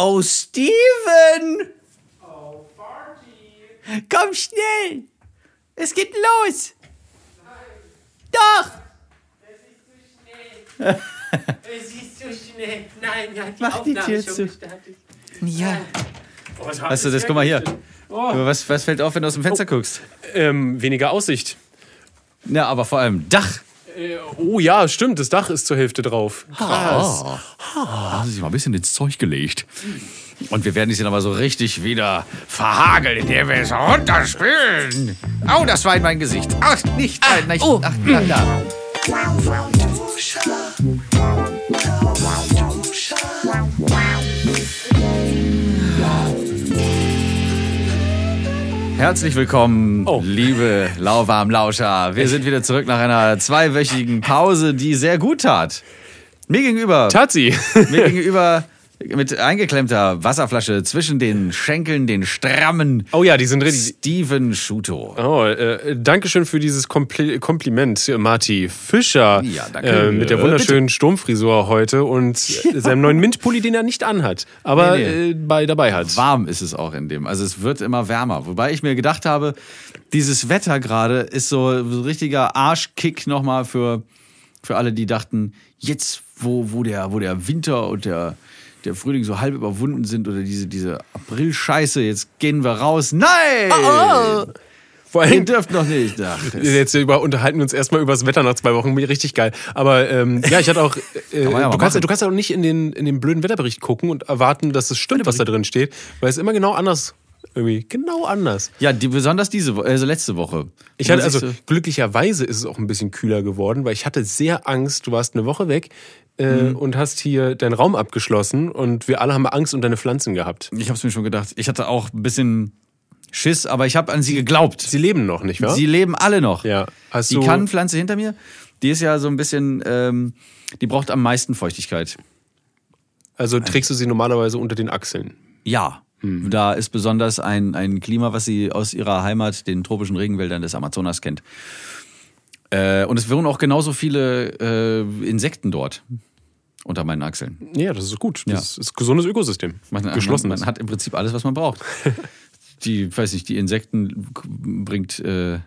Oh, Steven! Oh, Party! Komm schnell! Es geht los! Nein. Doch! Es ist zu schnell. Nein, ja, die Mach die Aufnahme Tür ist schon zu. gestartet. Ja. Oh, was Weißt du, das, guck mal hier. Oh. Was, was fällt auf, wenn du aus dem Fenster guckst? Ähm, weniger Aussicht. Ja, aber vor allem Dach. Äh, oh ja, stimmt, das Dach ist zur Hälfte drauf. Krass. Haben sie sich mal ein bisschen ins Zeug gelegt. Und wir werden dich dann aber so richtig wieder verhageln, indem wir es runterspülen. Au, das war in mein Gesicht. Ach, nicht, nein, nicht. oh. Ach, na, na. Herzlich willkommen, Oh. liebe lauwarm Lauscher. Wir sind wieder zurück nach einer zweiwöchigen Pause, die sehr gut tat. Mir gegenüber Tazi. mir gegenüber mit eingeklemmter Wasserflasche zwischen den Schenkeln, den strammen Oh ja, die sind richtig. Steven Schuto. Oh, äh, Dankeschön für dieses Kompli Kompliment, Marty Fischer. Ja, danke. Äh, mit der Äh, wunderschönen Sturmfrisur heute und seinem neuen Mintpulli, den er nicht anhat, aber Nee, nee. Äh, bei, dabei hat. Warm ist es auch in dem. Also es wird immer wärmer. Wobei ich mir gedacht habe, dieses Wetter gerade ist so ein richtiger Arschkick nochmal für, für alle, die dachten, jetzt, wo, wo, der, wo der Winter und der, der Frühling so halb überwunden sind oder diese, diese April-Scheiße, jetzt gehen wir raus. Nein! Vor Ihr allem, dürft noch nicht. Ach, Jetzt über, unterhalten wir uns erstmal über das Wetter nach zwei Wochen. Richtig geil. Aber ähm, ja, ich hatte auch. Äh, man ja du, kannst, machen. du kannst auch nicht in den, in den blöden Wetterbericht gucken und erwarten, dass es stimmt, was da drin steht, weil es immer genau anders. Irgendwie genau anders. Ja, die, besonders diese Woche, also letzte Woche. Ich hatte also glücklicherweise ist es auch ein bisschen kühler geworden, weil ich hatte sehr Angst. Du warst eine Woche weg äh, Mhm. und hast hier deinen Raum abgeschlossen und wir alle haben Angst um deine Pflanzen gehabt. ich habe es mir schon gedacht. Ich hatte auch ein bisschen Schiss, aber ich habe an sie geglaubt. Sie leben noch, nicht wahr? Sie leben alle noch. ja. Hast Die Kannenpflanze hinter mir, die ist ja so ein bisschen, ähm, die braucht am meisten Feuchtigkeit. also trägst du sie normalerweise unter den Achseln? Ja. Hm. Da ist besonders ein, ein Klima, was sie aus ihrer Heimat, den tropischen Regenwäldern des Amazonas kennt. Äh, und es wohnen auch genauso viele äh, Insekten dort unter meinen Achseln. Ja, das ist gut. Ja. Das ist ein gesundes Ökosystem. Man, Geschlossen. Man, man hat im Prinzip alles, was man braucht. die, weiß nicht, die Insekten bringt äh,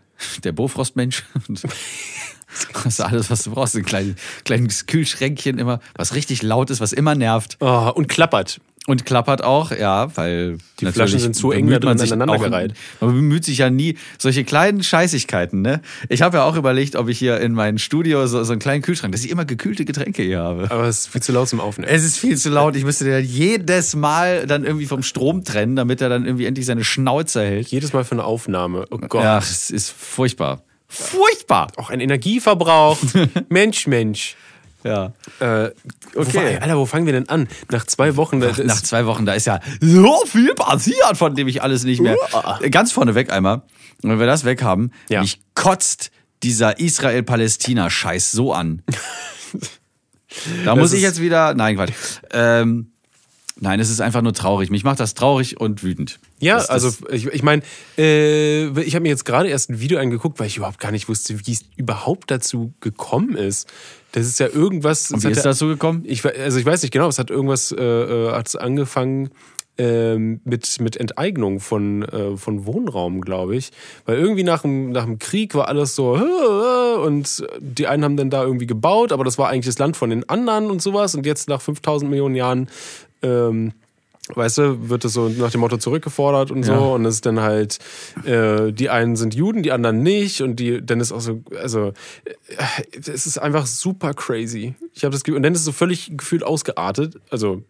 der Bofrostmensch. Und Das ist alles, was du brauchst. Ein kleines, kleines Kühlschränkchen immer, was richtig laut ist, was immer nervt. Oh, und klappert. Und klappert auch, ja, weil Die Flaschen sind zu eng man sich aneinander auch- gereiht. Man bemüht sich ja nie solche kleinen Scheißigkeiten, ne? Ich habe ja auch überlegt, ob ich hier in meinem Studio so, so einen kleinen Kühlschrank, dass ich immer gekühlte Getränke hier habe. Aber es ist viel zu laut zum Aufnehmen. Es ist viel zu laut. Ich müsste den jedes Mal dann irgendwie vom Strom trennen, damit er dann irgendwie endlich seine Schnauze hält. Jedes Mal für eine Aufnahme. Oh Gott. Ach, es ist furchtbar. Furchtbar! Auch ein Energieverbrauch. Mensch, Mensch. Ja. Äh, Okay. Wo, Alter, wo fangen wir denn an? Nach zwei Wochen. Nach, nach zwei Wochen, da ist ja so viel passiert, von dem ich alles nicht mehr. Ganz vorneweg einmal, wenn wir das weg haben, Ja. mich kotzt dieser Israel-Palästina-Scheiß so an. Da muss ich jetzt wieder. Nein, Quatsch. Ähm, nein, es ist einfach nur traurig. Mich macht das traurig und wütend. Ja, Das- das- also ich, ich meine, äh, ich habe mir jetzt gerade erst ein Video angeguckt, weil ich überhaupt gar nicht wusste, wie es überhaupt dazu gekommen ist. Das ist ja irgendwas. Und wie ist ja- dazu gekommen? Ich, also ich weiß nicht genau, es hat irgendwas, äh, äh, hat es angefangen ähm, mit, mit Enteignung von, äh, von Wohnraum, glaube ich. Weil irgendwie nach dem, nach dem Krieg war alles so äh, und die einen haben dann da irgendwie gebaut, aber das war eigentlich das Land von den anderen und sowas. Und jetzt nach 5000 Millionen Jahren ähm, weißt du, wird es so nach dem Motto zurückgefordert und so. Ja. Und es ist dann halt, äh, die einen sind Juden, die anderen nicht. Und die, dann ist auch so, also, äh, es ist einfach super crazy. Ich habe das Gefühl, und dann ist es so völlig gefühlt ausgeartet. Also,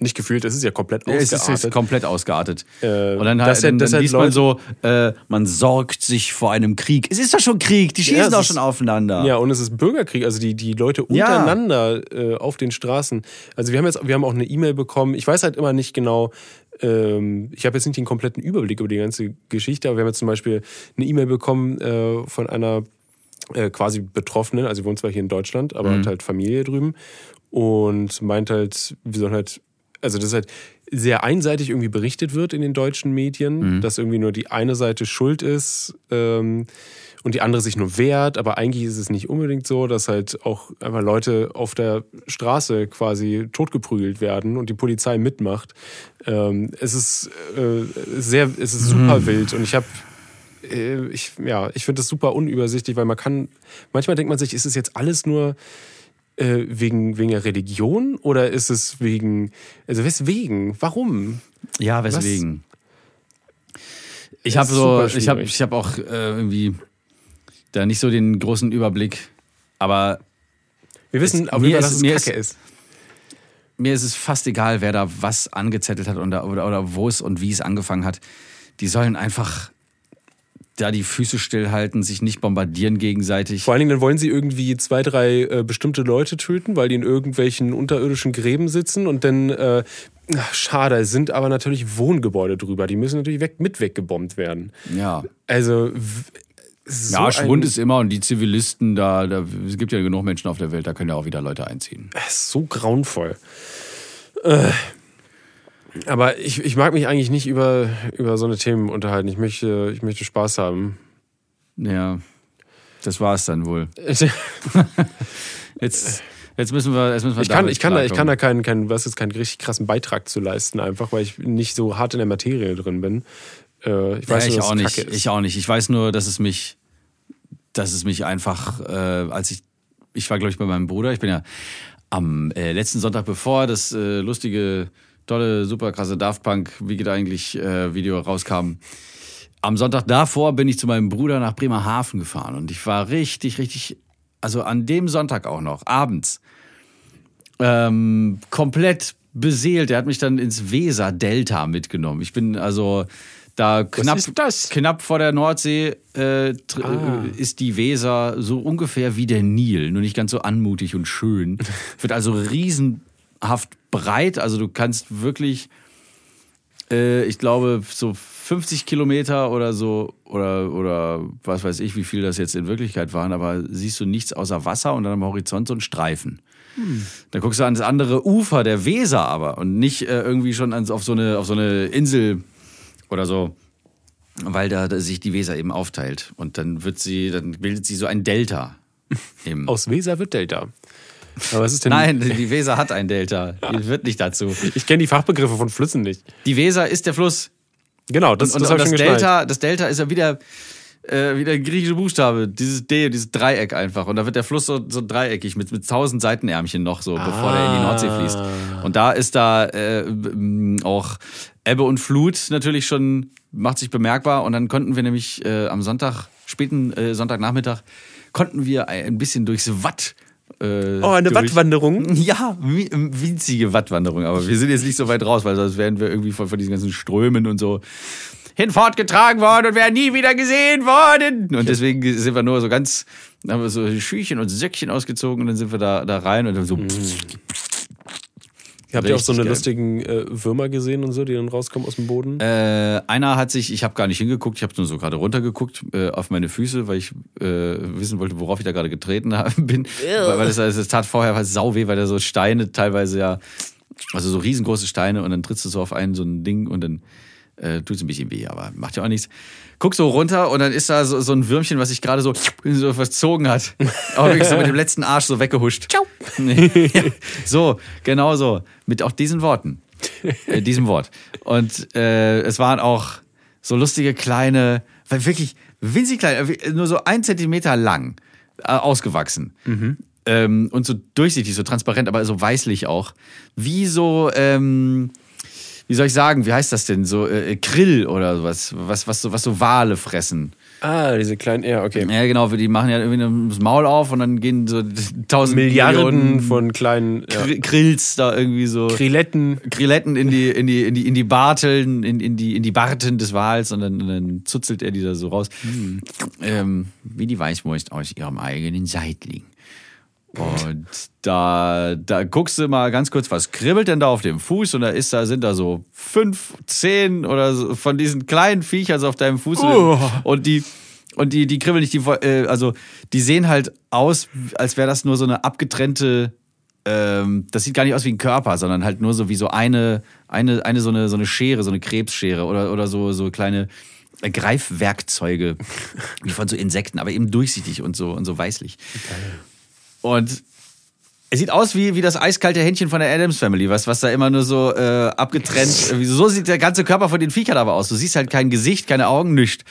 nicht gefühlt, es ist ja komplett Ja, es ausgeartet. ist, ist komplett ausgeartet. Äh, und dann, halt, ja- dann, dann halt liest man so, äh, man sorgt sich vor einem Krieg. Es ist doch schon Krieg, die Ja, schießen es doch ist- schon aufeinander. Ja, und es ist Bürgerkrieg, also die, die Leute Ja. untereinander äh, auf den Straßen. Also wir haben jetzt, wir haben auch eine E-Mail bekommen. Ich weiß halt immer nicht genau, ähm, ich habe jetzt nicht den kompletten Überblick über die ganze Geschichte, aber wir haben jetzt zum Beispiel eine E-Mail bekommen äh, von einer äh, quasi Betroffenen, also sie wohnt zwar hier in Deutschland, aber hat halt Familie drüben und meint halt, wir sollen halt also das halt sehr einseitig irgendwie berichtet wird in den deutschen Medien, Mhm. dass irgendwie nur die eine Seite schuld ist ähm, und die andere sich nur wehrt, aber eigentlich ist es nicht unbedingt so, dass halt auch einfach Leute auf der Straße quasi totgeprügelt werden und die Polizei mitmacht. Ähm, es ist äh, sehr, es ist Mhm. super wild und ich habe äh, ich, ja, ich finde das super unübersichtlich, weil man kann, manchmal denkt man sich, ist es jetzt alles nur äh, wegen, wegen der Religion oder ist es wegen, also weswegen, warum? Ja, weswegen? Ich Das habe ist so, ich habe ich hab auch äh, irgendwie da nicht so den großen Überblick. Aber Wir wissen Es- auf jeden Fall, ist- dass es mir Kacke ist. mir ist es fast egal, wer da was angezettelt hat oder, oder, oder wo es und wie es angefangen hat. Die sollen einfach da die Füße stillhalten, sich nicht bombardieren gegenseitig. Vor allen Dingen, dann wollen sie irgendwie zwei, drei äh, bestimmte Leute töten, weil die in irgendwelchen unterirdischen Gräben sitzen und dann, äh, ach, schade, sind aber natürlich Wohngebäude drüber. Die müssen natürlich weg, mit weggebombt werden. Ja. Also, so ja, Schwund ist immer und die Zivilisten, da, da es gibt ja genug Menschen auf der Welt, da können ja auch wieder Leute einziehen. So grauenvoll. Äh, aber ich, ich mag mich eigentlich nicht über, über so eine Themen unterhalten. Ich möchte, ich möchte Spaß haben. Ja, das war es dann wohl. Jetzt, jetzt müssen wir, jetzt müssen wir Ich kann, ich kann da, ich kann da keinen, keinen, was jetzt keinen richtig krassen Beitrag zu leisten, einfach weil ich nicht so hart in der Materie drin bin. Äh, ich weiß ja, nur, ich auch es nicht. Ich auch nicht. Ich weiß nur, dass es mich, dass es mich einfach, äh, als ich, ich war glaube ich bei meinem Bruder. Ich bin ja am äh, letzten Sonntag bevor das äh, lustige, tolle, super krasse Daft Punk Wie geht eigentlich äh, Video rauskam. Am Sonntag davor bin ich zu meinem Bruder nach Bremerhaven gefahren und ich war richtig, richtig, also an dem Sonntag auch noch, abends, ähm, komplett beseelt. Er hat mich dann ins Weser-Delta mitgenommen. Ich bin also da knapp, knapp vor der Nordsee äh, Ah. äh, ist die Weser so ungefähr wie der Nil, nur nicht ganz so anmutig und schön. Wird also riesenhaft breit. Also du kannst wirklich, äh, ich glaube, so 50 Kilometer oder so oder, oder was weiß ich, wie viel das jetzt in Wirklichkeit waren, aber siehst du nichts außer Wasser und dann am Horizont so ein Streifen. Da guckst du ans andere Ufer der Weser aber und nicht äh, irgendwie schon ans, auf, so eine, auf so eine Insel oder so, weil da, da sich die Weser eben aufteilt. Und dann wird sie, dann bildet sie so ein Delta. Aus Weser wird Delta. Aber was ist denn? Nein, die Weser hat ein Delta. Die wird nicht dazu. Ich kenne die Fachbegriffe von Flüssen nicht. Die Weser ist der Fluss. Genau, das, Und, das und das, geschnallt. Delta, das Delta ist ja wieder, äh, wieder ein griechischer Buchstabe. Dieses D, dieses Dreieck einfach. Und da wird der Fluss so, so dreieckig mit, mit tausend Seitenärmchen noch so, bevor der in die Nordsee fließt. Und da ist da äh, auch Ebbe und Flut natürlich schon, macht sich bemerkbar. Und dann konnten wir nämlich äh, am Sonntag, späten äh, Sonntagnachmittag, konnten wir ein bisschen durchs Watt. Äh, Oh, eine durch- Wattwanderung. ja, wi- winzige Wattwanderung, aber wir sind jetzt nicht so weit raus, weil sonst wären wir irgendwie von, von diesen ganzen Strömen und so hinfortgetragen worden und wären nie wieder gesehen worden. Und deswegen sind wir nur so ganz, haben wir so Schüchen und Söckchen ausgezogen und dann sind wir da, da rein und dann so. Habt ihr auch so eine geil. lustigen äh, Würmer gesehen und so, die dann rauskommen aus dem Boden? Äh, einer hat sich, ich habe gar nicht hingeguckt, ich habe nur so gerade runtergeguckt äh, auf meine Füße, weil ich äh, wissen wollte, worauf ich da gerade getreten hab- bin. weil, weil es, es tat vorher was sau weh, weil da so Steine teilweise ja, also so riesengroße Steine und dann trittst du so auf einen so ein Ding und dann äh, tut es ein bisschen weh, aber macht ja auch nichts. Guck so runter und dann ist da so, so ein Würmchen, was sich gerade so, so verzogen hat. Aber wirklich so mit dem letzten Arsch so weggehuscht. Ciao. ja, so, genau so. Mit auch diesen Worten. Äh, diesem Wort. Und äh, es waren auch so lustige kleine, weil wirklich winzig klein, äh, nur so ein Zentimeter lang äh, ausgewachsen. Ähm, und so durchsichtig, so transparent, aber so weißlich auch. Wie so, ähm, wie soll ich sagen, wie heißt das denn? So äh, Krill oder sowas, was, was, so, was so Wale fressen. Ah, diese kleinen, ja, okay. Ja, genau, die machen ja irgendwie das Maul auf und dann gehen so tausend Milliarden Millionen von kleinen ja. Kr- Krills da irgendwie so. Krilletten. Krilletten in die, in die, in die, in die Barteln, in, in die, in die Barten des Wals und dann, und dann zuzelt er die da so raus. Ähm, wie die Weißwurst aus ihrem eigenen Seitling. Und da, da guckst du mal ganz kurz, was kribbelt denn da auf dem Fuß? Und da ist da, sind da so fünf, zehn oder so von diesen kleinen Viechern so auf deinem Fuß. Oh. Und die, und die, die kribbeln nicht, die, äh, also die sehen halt aus, als wäre das nur so eine abgetrennte ähm, das sieht gar nicht aus wie ein Körper, sondern halt nur so wie so eine, eine, eine so eine, so eine Schere, so eine Krebsschere oder, oder so, so kleine äh, Greifwerkzeuge, wie von so Insekten, aber eben durchsichtig und so, und so weißlich. Und es sieht aus wie, wie das eiskalte Händchen von der Adams Family, was, was da immer nur so äh, abgetrennt. äh, So sieht der ganze Körper von den Viechern aber aus. Du siehst halt kein Gesicht, keine Augen, nichts.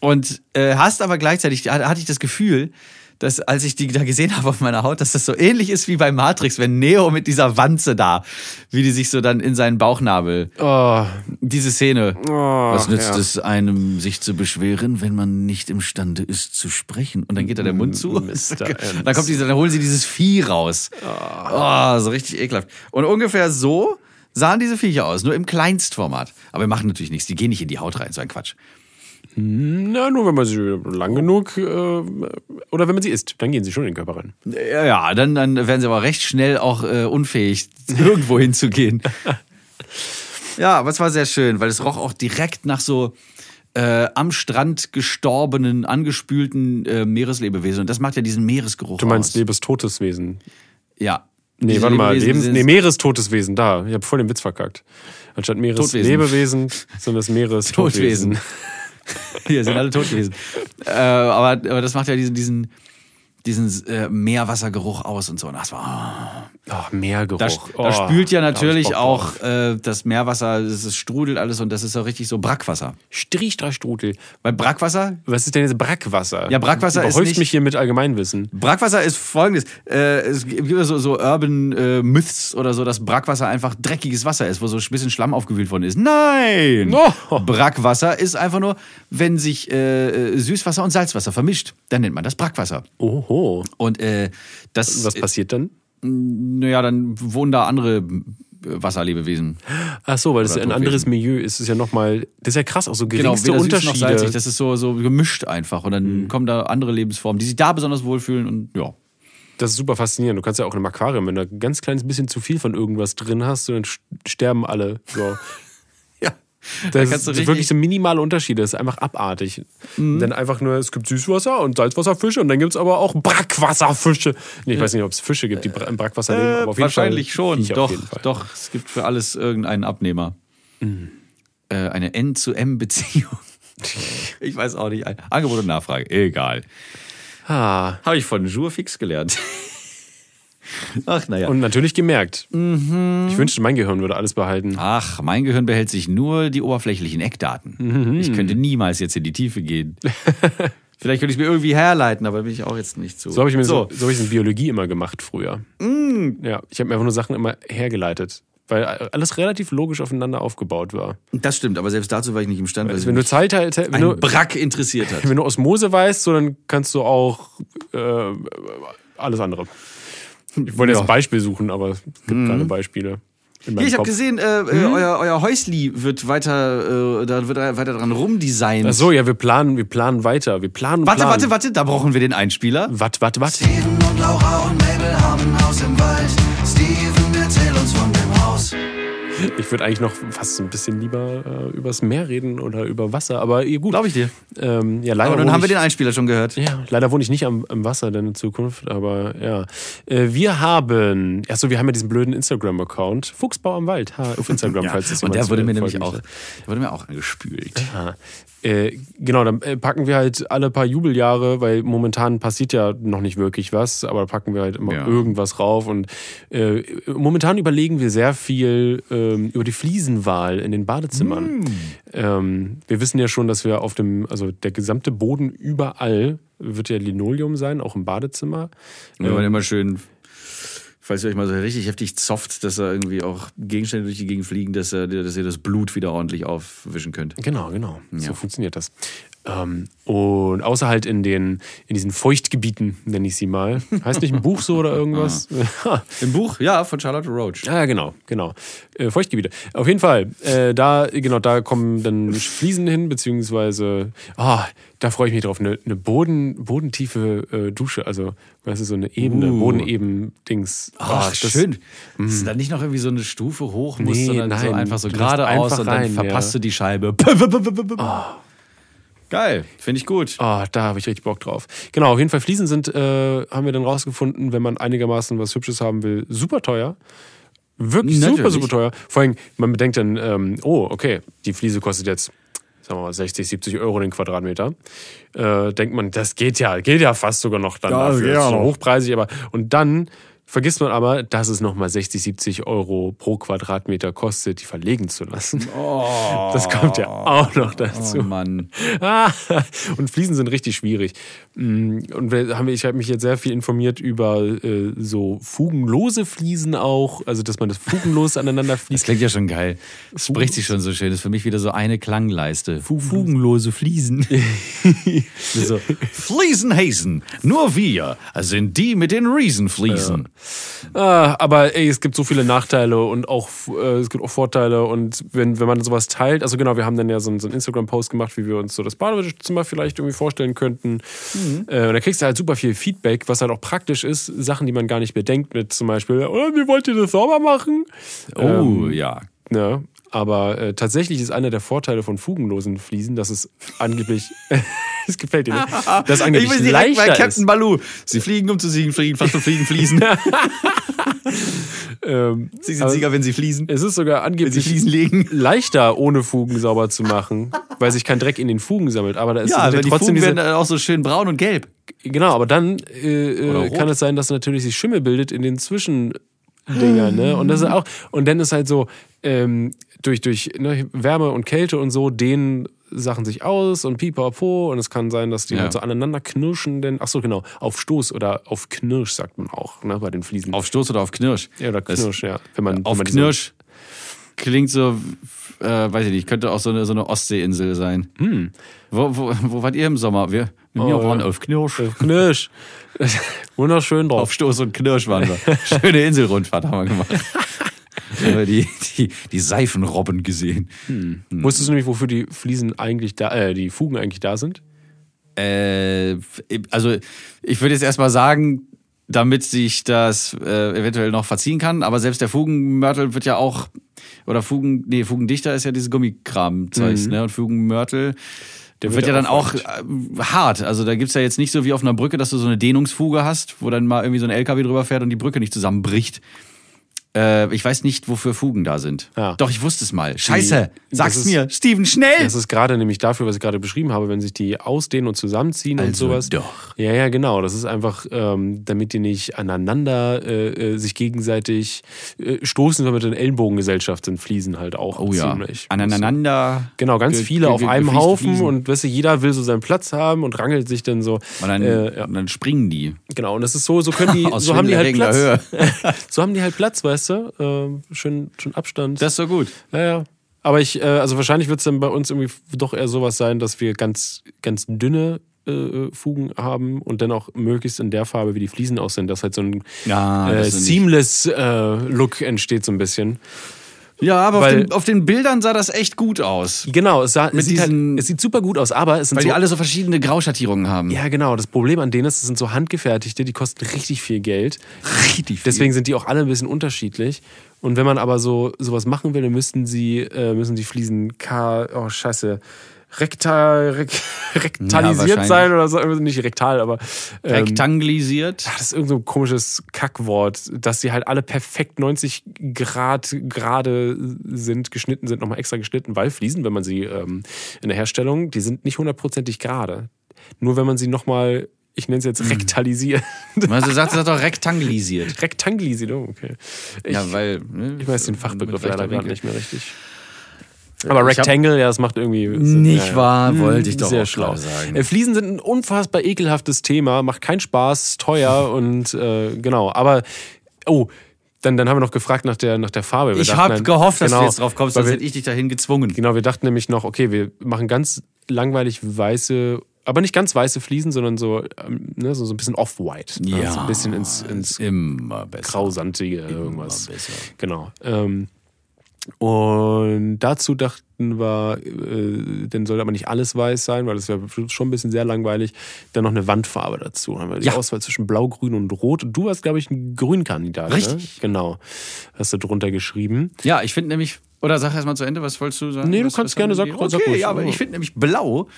Und äh, hast aber gleichzeitig, hatte ich das Gefühl, dass als ich die da gesehen habe auf meiner Haut, dass das so ähnlich ist wie bei Matrix, wenn Neo mit dieser Wanze da, wie die sich so dann in seinen Bauchnabel, Oh, diese Szene. oh, Was nützt ja. es einem, sich zu beschweren, wenn man nicht imstande ist zu sprechen? Und dann geht da der Mund zu. Dann kommt diese, dann holen sie dieses Vieh raus. Oh, so richtig ekelhaft. Und ungefähr so sahen diese Viecher aus, nur im Kleinstformat. Aber wir machen natürlich nichts, die gehen nicht in die Haut rein, so ein Quatsch. Na, nur wenn man sie lang genug äh, oder wenn man sie isst, dann gehen sie schon in den Körper rein. Ja, ja dann, dann werden sie aber recht schnell auch äh, unfähig, irgendwo hinzugehen. Ja, aber es war sehr schön, weil es roch auch direkt nach so äh, am Strand gestorbenen, angespülten äh, Meereslebewesen. Und das macht ja diesen Meeresgeruch Du meinst aus. lebenstotes Wesen. Ja. Nee, Diese warte mal, Lebens nee, Meerestotes Wesen, da. Ich habe voll den Witz verkackt. Anstatt. Meereslebewesen sind das Meerestotwesen. Totwesen. Hier sind alle tot gewesen. äh, aber, aber das macht ja diesen, diesen, diesen äh, Meerwassergeruch aus und so. Und das war. Ach, Meergeruch. Da, Oh, da spült ja natürlich auch äh, das Meerwasser, es ist strudelt alles und das ist so richtig so Brackwasser. Strichstrahlstrudel. Weil Brackwasser, Was ist denn jetzt Brackwasser? Ja, Brackwasser ist Überhäufst nicht- mich hier mit Allgemeinwissen. Brackwasser ist folgendes. Äh, es gibt ja so, so Urban äh, Myths oder so, dass Brackwasser einfach dreckiges Wasser ist, wo so ein bisschen Schlamm aufgewühlt worden ist. Nein! Oh. Brackwasser ist einfach nur, wenn sich äh, äh, Süßwasser und Salzwasser vermischt. Dann nennt man das Brackwasser. Oho. Und äh, das, Was passiert dann? Naja, dann wohnen da andere äh, Wasserlebewesen. Ach so, weil das Oder ein anderes Milieu ist. Es ist ja nochmal, das ist ja krass, auch so Genau, geringste weder süß noch Unterschiede. salzig. Das ist so, so gemischt einfach. Und dann kommen da andere Lebensformen, die sich da besonders wohlfühlen und ja. Das ist super faszinierend. Du kannst ja auch in einem Aquarium, wenn du ein ganz kleines bisschen zu viel von irgendwas drin hast, dann st- sterben alle. So. Ja. Das kannst du ist wirklich so minimale Unterschiede. Das ist einfach abartig. Dann einfach nur, es gibt Süßwasser und Salzwasserfische und dann gibt es aber auch Brackwasserfische. Nee, ich weiß nicht, ob es Fische gibt, die Bra- im Brackwasser leben, aber auf jeden Äh, wahrscheinlich Fall schon. Doch, auf jeden Fall. doch. Es gibt für alles irgendeinen Abnehmer. Äh, eine N-zu-M-Beziehung. ich weiß auch nicht. Angebot und Nachfrage. Egal. Ah, Habe ich von Jour fix gelernt. Ach, naja. und natürlich gemerkt. Mhm. Ich wünschte, mein Gehirn würde alles behalten. Ach, mein Gehirn behält sich nur die oberflächlichen Eckdaten. Ich könnte niemals jetzt in die Tiefe gehen. Vielleicht könnte ich es mir irgendwie herleiten, aber bin ich auch jetzt nicht so. So habe ich mir so. so hab ich in Biologie immer gemacht früher. Mm. Ja, ich habe mir einfach nur Sachen immer hergeleitet, weil alles relativ logisch aufeinander aufgebaut war. Das stimmt, aber selbst dazu war ich nicht imstande, Also es wenn du Zeit halt, wenn du, Brack interessiert hat. wenn du Osmose weißt, so dann kannst du auch äh, alles andere. Ich wollte jetzt Ja. ein Beispiel suchen, aber es gibt keine Beispiele. Hier, ich habe gesehen, äh, äh, euer, euer Häusli wird weiter, äh, da wird er weiter dran rumdesignt. Ach so, ja, wir planen, wir planen weiter. Wir planen Warte, planen. warte, warte, da brauchen wir den Einspieler. Warte, warte, warte. Steven und Laura und Mabel haben ein Haus im Wald. Ich würde eigentlich noch fast ein bisschen lieber äh, übers Meer reden oder über Wasser, aber eh, gut. Glaube ich dir. Ähm, ja, leider Aber dann haben wir ich- den Einspieler schon gehört. Ja, leider wohne ich nicht am, am Wasser denn in Zukunft, aber ja. Äh, wir haben, achso, wir haben ja diesen blöden Instagram-Account, Fuchsbau am Wald, ha, auf Instagram, Ja, falls das und der wurde mir nämlich auch, der wurde mir auch angespült. Ah, Äh, genau, dann äh, packen wir halt alle paar Jubeljahre, weil momentan passiert ja noch nicht wirklich was, aber da packen wir halt immer Ja. irgendwas rauf. Und äh, momentan überlegen wir sehr viel ähm, über die Fliesenwahl in den Badezimmern. Ähm, wir wissen ja schon, dass wir auf dem, also der gesamte Boden überall wird ja Linoleum sein, auch im Badezimmer. Wenn man immer schön, falls ihr euch mal so richtig heftig zofft, dass da irgendwie auch Gegenstände durch die Gegend fliegen, dass, ihr- dass ihr das Blut wieder ordentlich aufwischen könnt. Genau, genau. So Ja. funktioniert das. Ähm, und außer halt in den in diesen Feuchtgebieten, nenne ich sie mal. Heißt nicht ein Buch so oder irgendwas? Im Buch, ja, von Charlotte Roach. Ja, genau, genau. Äh, Feuchtgebiete. Auf jeden Fall, äh, da, genau, da kommen dann Fliesen hin, beziehungsweise, ah, da freue ich mich drauf, eine, eine Boden, bodentiefe äh, Dusche, also, weißt du, so eine Ebene, Uh. Bodeneben-Dings. Ach, Ah, das- schön. Dass du da nicht noch irgendwie so eine Stufe hoch musst, Nee, sondern so nein. einfach so Du lässt geradeaus einfach und dann verpasst ja. du die Scheibe. Geil, finde ich gut. Ah, da habe ich richtig Bock drauf. Genau, auf jeden Fall Fliesen sind, äh, haben wir dann rausgefunden, wenn man einigermaßen was Hübsches haben will, super teuer. Wirklich super, Natürlich. super teuer. Vor allem, man bedenkt dann, ähm, oh, okay, die Fliese kostet jetzt, sagen wir mal, 60, 70 Euro den Quadratmeter. Äh, denkt man, das geht ja, geht ja fast sogar noch dann Ja, dafür. ist ja so noch. hochpreisig, aber und dann vergisst man aber, dass es nochmal 60, 70 Euro pro Quadratmeter kostet, die verlegen zu lassen. Das kommt ja auch noch dazu. Oh Mann. Und Fliesen sind richtig schwierig. Mm, Und ich habe mich jetzt sehr viel informiert über äh, so fugenlose Fliesen auch, also dass man das fugenlos aneinander Das fließt. klingt ja schon geil. Das spricht sich schon so schön. Das ist für mich wieder so eine Klangleiste. Fugenlose Fliesen. so, Fliesenhazen. Nur wir sind die mit den Riesenfliesen. Ah, aber ey, es gibt so viele Nachteile und auch äh, es gibt auch Vorteile und wenn, wenn man sowas teilt, also genau, wir haben dann ja so, einen- so einen Instagram-Post gemacht, wie wir uns so das Badezimmer vielleicht irgendwie vorstellen könnten. Äh, und da kriegst du halt super viel Feedback, was halt auch praktisch ist, Sachen, die man gar nicht bedenkt, mit zum Beispiel, oh, wie wollt ihr das sauber machen? Oh, ja. Ja, aber äh, tatsächlich ist einer der Vorteile von fugenlosen Fliesen, dass es angeblich, es gefällt dir nicht, dass es Ich angeblich bin direkt bei leichter Captain ist. Baloo. Sie fliegen, um zu siegen, fliegen, fast um fliegen, fließen. Ähm, Sie sind Sieger, wenn sie fließen. es ist sogar Wenn sie angeblich leichter, ohne Fugen sauber zu machen, weil sich kein Dreck in den Fugen sammelt. Aber da ist Ja, weil die trotzdem Fugen werden dann auch so schön braun und gelb. genau. Aber dann äh, äh, kann es sein, dass natürlich sich Schimmel bildet in den Zwischendingern, ne? Und das ist auch und dann ist halt so ähm, durch durch ne, Wärme und Kälte und so dehnen Sachen sich aus und pipapo und es kann sein, dass die Ja. halt so aneinander knirschen, denn ach so genau auf Stoß oder auf Knirsch sagt man auch, ne, bei den Fliesen. Auf Stoß oder auf Knirsch? ja, oder Das- Knirsch, ja. Wenn man, wenn Auf man diese- Knirsch klingt so, äh, weiß ich nicht, könnte auch so eine, so eine Ostseeinsel sein. Wo, wo, wo wart ihr im Sommer? Wir, wir Hm. Oh, waren ja. auf Knirsch. Auf Knirsch. Wunderschön drauf. Auf Stoß und Knirsch waren wir. Schöne Inselrundfahrt haben wir gemacht. haben wir die, die, die Seifenrobben gesehen. Wusstest du nämlich, wofür die Fliesen eigentlich da, äh, die Fugen eigentlich da sind? Äh, also ich würde jetzt erstmal sagen, damit sich das äh, eventuell noch verziehen kann, aber selbst der Fugenmörtel wird ja auch, oder Fugen, nee, Fugendichter ist ja dieses Gummikram-Zeugs, ne? Und Fugenmörtel, der Mhm. wird wird ja ja dann auch äh, hart. Also da gibt's ja jetzt nicht so wie auf einer Brücke, dass du so eine Dehnungsfuge hast, wo dann mal irgendwie so ein LKW drüber fährt und die Brücke nicht zusammenbricht. Äh, ich weiß nicht, wofür Fugen da sind. Ja. Doch, ich wusste es mal. Scheiße, das sag's ist- mir. Steven, schnell! Das ist gerade nämlich dafür, was ich gerade beschrieben habe, wenn sich die ausdehnen und zusammenziehen und Also sowas. doch. Ja, ja, genau. Das ist einfach, ähm, damit die nicht aneinander äh, äh, sich gegenseitig äh, stoßen, weil wir in Ellenbogengesellschaft sind, Fliesen halt auch oh ja, ziemlich. aneinander. Genau, ganz viele auf einem Haufen Fliesen. und weißt du, jeder will so seinen Platz haben und rangelt sich dann so. Und dann, äh, ja. und dann springen die. Genau, und das ist so, so können die, so haben die halt Platz. so haben die halt Platz, weißt du? Ähm, schön, schön Abstand. Das ist so gut. Ja, ja. Aber ich, äh, also wahrscheinlich wird es dann bei uns irgendwie doch eher sowas sein, dass wir ganz, ganz dünne äh, Fugen haben und dann auch möglichst in der Farbe, wie die Fliesen aussehen, dass halt so ein Ja, äh, seamless äh, Look entsteht so ein bisschen. Ja, aber auf Weil- den, auf den Bildern sah das echt gut aus. Genau, es, sah, es, sieht, halt, diesen- es sieht super gut aus, aber es sind Weil so, die alle so verschiedene Grauschattierungen haben. ja genau, das Problem an denen ist, es sind so handgefertigte, die kosten richtig viel Geld. richtig. Deswegen sind die auch alle ein bisschen unterschiedlich. Und wenn man aber so sowas machen will, dann müssten sie, äh, müssen die Fliesen K, oh scheiße, rektal, rek, rektalisiert wahrscheinlich. sein oder so, nicht rektal, aber ähm, Rektanglisiert. das ist irgend so ein komisches Kackwort, dass sie halt alle perfekt 90 Grad gerade sind, geschnitten sind, nochmal extra geschnitten, weil Fliesen, wenn man sie ähm, in der Herstellung, die sind nicht hundertprozentig gerade. Nur wenn man sie nochmal, ich nenne es jetzt rektalisiert, Also sagt das doch rektanglisiert. rektanglisiert, oh, okay. Ich, ja, weil. Ne, ich weiß den Fachbegriff leider gerade nicht mehr richtig. Aber Rectangle, ja, das macht irgendwie. Nicht ja, ja. wahr, Hm, wollte ich doch Sehr auch schlau. sagen. Äh, Fliesen sind ein unfassbar ekelhaftes Thema, macht keinen Spaß, ist teuer und äh, genau. Aber, oh, dann, dann haben wir noch gefragt nach der, nach der Farbe. Wir Ich habe gehofft, dass genau, du jetzt drauf kommst, sonst hätte ich dich dahin gezwungen. Genau, wir dachten nämlich noch, okay, wir machen ganz langweilig weiße, aber nicht ganz weiße Fliesen, sondern so, ähm, ne, so, so ein bisschen off-white. ne, so ein bisschen ins, ins immer besser. Grausandige irgendwas. besser. Genau. Ähm, und dazu dachten wir, äh, dann soll aber nicht alles weiß sein, weil das wäre schon ein bisschen sehr langweilig. Dann noch eine Wandfarbe dazu. Dann haben wir die Ja. Auswahl zwischen Blau, Grün und Rot. Du hast, glaube ich, einen Grünkandidat. Ne? Richtig. Genau. Hast du drunter geschrieben. Ja, ich finde nämlich, oder sag erst mal zu Ende, was wolltest du sagen? Nee, du was, kannst was gerne, haben sag- die- sag okay, ruhig. ja, aber ich finde nämlich blau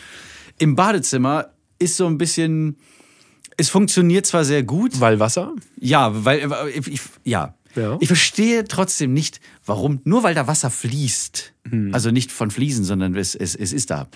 im Badezimmer ist so ein bisschen, es funktioniert zwar sehr gut, Weil Wasser? ja, weil äh, ich, ja. Ja. Ich verstehe trotzdem nicht, warum, nur weil da Wasser fließt, Hm. also nicht von Fliesen, sondern es, es, es ist da.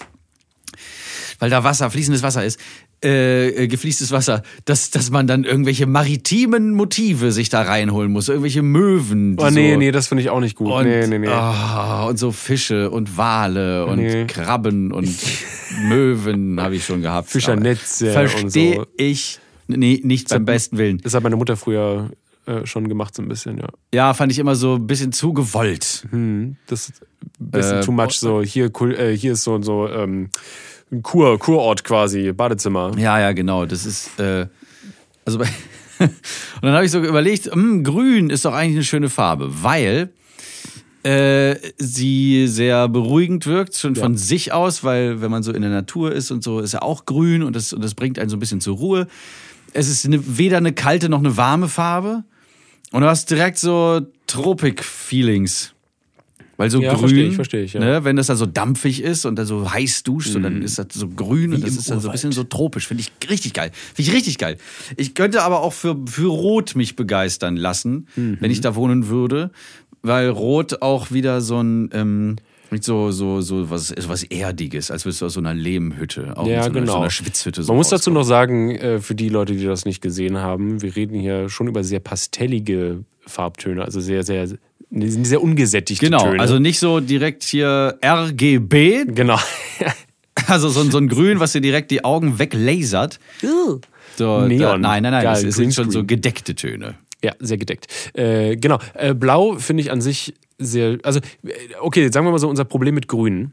Weil da Wasser, fließendes Wasser ist, äh, äh, gefließtes Wasser, dass, dass man dann irgendwelche maritimen Motive sich da reinholen muss, irgendwelche Möwen. Oh nee, so, nee, das finde ich auch nicht gut. und, nee, nee, nee. ah, und so Fische und Wale und Nee. Krabben und Möwen habe ich schon gehabt. Fischernetze Verstehe so. ich nee, nicht zum besten Willen. Das hat meine Mutter früher äh, schon gemacht, so ein bisschen, ja. Ja, fand ich immer so ein bisschen zu gewollt. Hm, das ist ein bisschen Äh, too much. So, hier, äh, hier ist so, so ähm, ein Kur, Kurort quasi, Badezimmer. Ja, ja, genau. Das ist, äh, also bei, und dann habe ich so überlegt, hm, grün ist doch eigentlich eine schöne Farbe, weil äh, sie sehr beruhigend wirkt, schon von sich aus, weil wenn man so in der Natur ist und so, ist ja auch grün und das, und das bringt einen so ein bisschen zur Ruhe. Es ist eine, weder eine kalte noch eine warme Farbe und du hast direkt so Tropik-Feelings. Weil so Ja, grün, verstehe ich, verstehe ich, ja. ne, wenn das dann so dampfig ist und dann so heiß duscht, und dann ist das so grün und das ist dann so ein bisschen so tropisch. Finde ich richtig geil. Finde ich richtig geil. Ich könnte aber auch für, für Rot mich begeistern lassen, Mhm. wenn ich da wohnen würde, weil Rot auch wieder so ein, ähm, nicht so, so, so was, so was Erdiges, als würdest du aus so einer Lehmhütte, auch Ja, so einer, genau. so einer Schwitzhütte. So Man muss dazu noch sagen, äh, für die Leute, die das nicht gesehen haben, wir reden hier schon über sehr pastellige Farbtöne, also sehr, sehr, sehr ungesättigte Genau, Töne. also nicht so direkt hier RGB, genau. also so, ein- so ein Grün, was dir direkt die Augen weglasert. So, Neon. Da, nein, nein, nein, Geil, das sind schon so gedeckte Töne. Ja, sehr gedeckt. Äh, genau. Äh, Blau finde ich an sich sehr. Also, okay, sagen wir mal so, unser Problem mit Grün.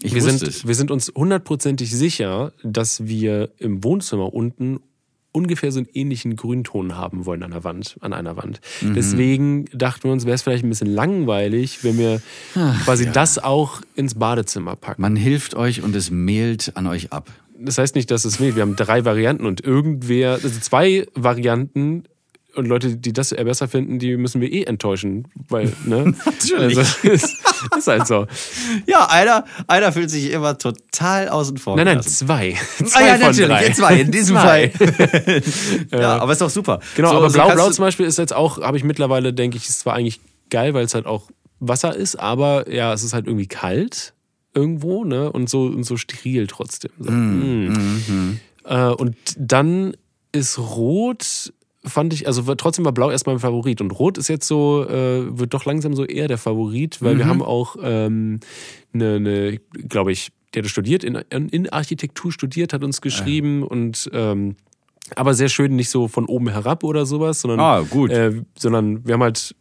Ich wir, sind, es. wir sind uns hundertprozentig sicher, dass wir im Wohnzimmer unten ungefähr so einen ähnlichen Grünton haben wollen an der Wand, an einer Wand. Mhm. Deswegen dachten wir uns, wäre es vielleicht ein bisschen langweilig, wenn wir quasi das auch ins Badezimmer packen. Man hilft euch und es mehlt an euch ab. Das heißt nicht, dass es fehlt. Wir haben drei Varianten und irgendwer, also zwei Varianten und Leute, die das eher besser finden, die müssen wir eh enttäuschen, weil, ne? Natürlich. Also, ist, ist halt so. Ja, einer, einer fühlt sich immer total außen vor. Nein, nein, gelassen. zwei. Ah, Zwei ja, von natürlich, drei. zwei, in diesem Zwei. Fall. ja, aber ist doch super. Genau, So- aber so Blau, Blau zum Beispiel ist jetzt auch, habe ich mittlerweile, denke ich, ist zwar eigentlich geil, weil es halt auch Wasser ist, aber ja, es ist halt irgendwie kalt irgendwo, ne? Und so, und so steril trotzdem. So. Mm. Äh, und dann ist Rot, fand ich, also trotzdem war Blau erstmal mein Favorit. Und Rot ist jetzt so, äh, wird doch langsam so eher der Favorit, weil wir haben auch ähm, eine, eine glaube ich, der hat studiert, in, in Architektur studiert, hat uns geschrieben und ähm, aber sehr schön nicht so von oben herab oder sowas, sondern, Ah, gut. Äh, sondern wir haben halt,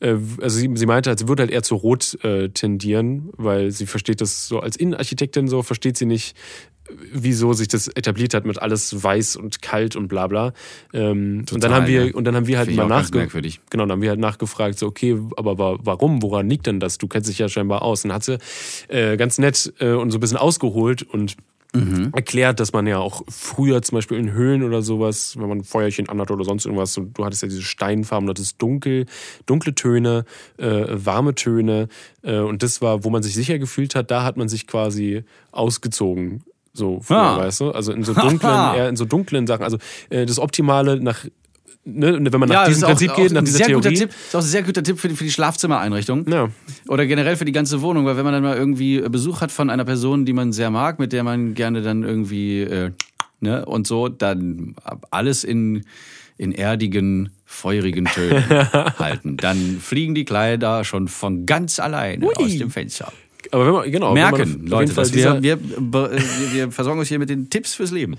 äh, also sie, sie meinte, halt, sie würde halt eher zu Rot äh, tendieren, weil sie versteht das so als Innenarchitektin so, versteht sie nicht, wieso sich das etabliert hat mit alles weiß und kalt und bla bla. Ähm, und dann Total, haben wir, ja. und dann haben wir halt mal auch ganz nachge merkwürdig. Genau, dann haben wir halt nachgefragt, so, okay, aber wa- warum, woran liegt denn das? Du kennst dich ja scheinbar aus. Und dann hat sie äh, ganz nett äh, und so ein bisschen ausgeholt und Mhm. erklärt, dass man ja auch früher zum Beispiel in Höhlen oder sowas, wenn man ein Feuerchen anhat oder sonst irgendwas, so, du hattest ja diese Steinfarben, du hattest dunkel, dunkle Töne, äh, warme Töne äh, und das war, wo man sich sicher gefühlt hat, da hat man sich quasi ausgezogen. So früher, Ah. weißt du? Also in so dunklen, eher in so dunklen Sachen. Also äh, das Optimale nach, ne, wenn man nach Ja, diesem Prinzip auch, geht, auch nach ein dieser sehr Theorie. guter Tipp. Ist auch ein sehr guter Tipp für die, für die Schlafzimmereinrichtung. Ja. Oder generell für die ganze Wohnung, weil wenn man dann mal irgendwie Besuch hat von einer Person, die man sehr mag, mit der man gerne dann irgendwie, äh, ne, und so, dann alles in, in erdigen, feurigen Tönen halten. Dann fliegen die Kleider schon von ganz alleine Ui. aus dem Fenster. Aber wenn man, genau, man Merken, jeden Leute, dass dieser- wir, wir, wir, wir versorgen uns hier mit den Tipps fürs Leben.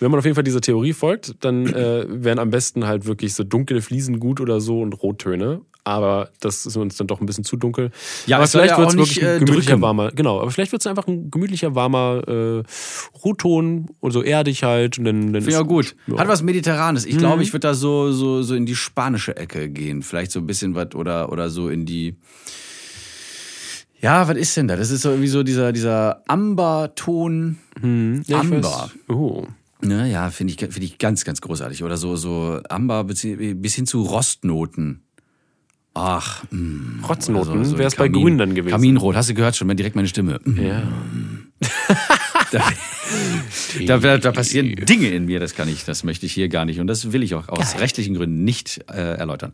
Wenn man auf jeden Fall dieser Theorie folgt, dann äh, wären am besten halt wirklich so dunkle Fliesen gut oder so und Rottöne. Aber das ist uns dann doch ein bisschen zu dunkel. Ja, aber vielleicht ja wird es wirklich ein äh, gemütlicher, drücken. warmer. Genau, aber vielleicht wird es einfach ein gemütlicher, warmer äh, Rotton und so erdig halt. Und dann, dann Finde ich auch gut. Ja. Hat was Mediterranes. Ich glaube, Mhm. ich würde da so, so, so in die spanische Ecke gehen. Vielleicht so ein bisschen was oder, oder so in die. Ja, was ist denn da? Das ist so irgendwie so dieser, dieser Amberton. Ja, ich Amber. Oh. Ne, ja, finde ich, finde ich ganz, ganz großartig. Oder so, so Amber bis hin zu Rostnoten. Ach, mh. Rotznoten Oder so- so wäre es bei Grün dann gewesen. Kaminrot, hast du gehört schon, direkt meine Stimme. Mm. Ja. Da, da, da passieren Dinge in mir, das kann ich, das möchte ich hier gar nicht und das will ich auch aus rechtlichen Gründen nicht äh, erläutern.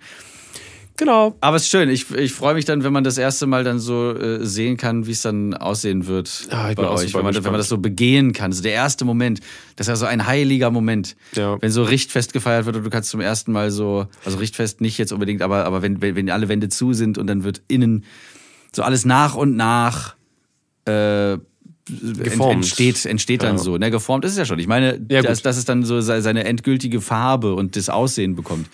Genau. Aber es ist schön. Ich, ich freue mich dann, wenn man das erste Mal dann so äh, sehen kann, wie es dann aussehen wird Ah, ich bei euch. Wenn man, wenn man das so begehen kann. Also der erste Moment, das ist ja so ein heiliger Moment. Ja. Wenn so Richtfest gefeiert wird und du kannst zum ersten Mal so, also Richtfest nicht jetzt unbedingt, aber, aber wenn, wenn, wenn alle Wände zu sind und dann wird innen so alles nach und nach äh, Geformt. entsteht, entsteht dann Ja. so. Ne, geformt ist es ja schon. Ich meine, Ja, dass, dass es dann so se- seine endgültige Farbe und das Aussehen bekommt.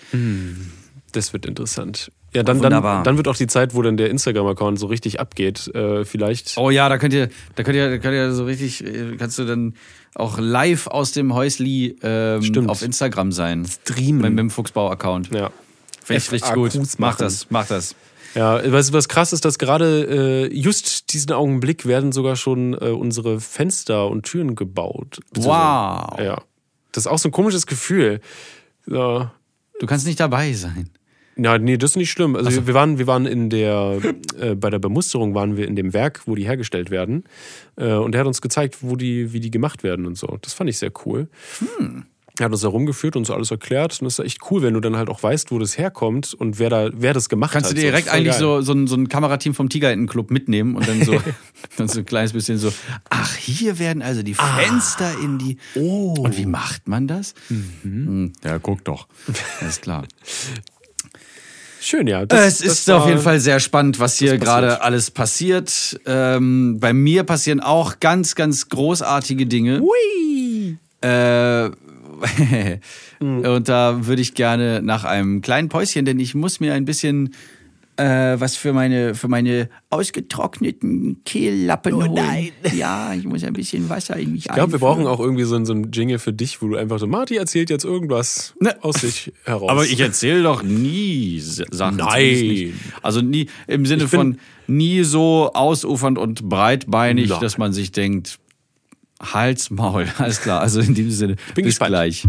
Das wird interessant. Ja, dann, dann, Wunderbar. dann wird auch die Zeit, wo dann der Instagram-Account so richtig abgeht, äh, vielleicht. Oh ja, da könnt ihr, da könnt ihr, da könnt ihr so richtig, äh, kannst du dann auch live aus dem Häusli ähm, auf Instagram sein. Streamen. Mit, mit dem Fuchsbau-Account. Ja. Finde ich richtig gut. Mach das, mach das. Ja, was, was krass ist, dass gerade äh, just diesen Augenblick werden sogar schon äh, unsere Fenster und Türen gebaut. Wow. Ja. Das ist auch so ein komisches Gefühl. Ja. Du kannst nicht dabei sein. Ja, nee, das ist nicht schlimm. Also wir waren, wir waren in der, äh, bei der Bemusterung waren wir in dem Werk, wo die hergestellt werden. Äh, und er hat uns gezeigt, wo die, wie die gemacht werden und so. Das fand ich sehr cool. Er hat uns da rumgeführt und so alles erklärt. Und das ist echt cool, wenn du dann halt auch weißt, wo das herkommt und wer da, wer das gemacht Kannst hat. du So, direkt eigentlich geil. so, so, ein, so ein Kamerateam vom Tigerentenclub mitnehmen und dann so, dann so ein kleines bisschen so, ach, hier werden also die Fenster in die. Oh. Und wie macht man das? Hm, Ja, guck doch. Alles klar. Schön, ja. Das- es ist auf jeden Fall sehr spannend, was hier gerade alles passiert. Ähm, bei mir passieren auch ganz, ganz großartige Dinge. Hui. Äh, und da würde ich gerne nach einem kleinen Päuschen, denn ich muss mir ein bisschen äh, was für meine, für meine ausgetrockneten Kehllappen holen. nein. Ja, ich muss ein bisschen Wasser in mich Ich glaube, wir brauchen auch irgendwie so einen, so einen Jingle für dich, wo du einfach so, Marty erzählt jetzt irgendwas Ne. aus sich heraus. Aber ich erzähle doch nie Sachen. Nein. Also nie im Sinne von nie so ausufernd und breitbeinig, Nein. dass man sich denkt, Hals, Maul, alles klar. Also in diesem Sinne, bin bis gespannt. gleich.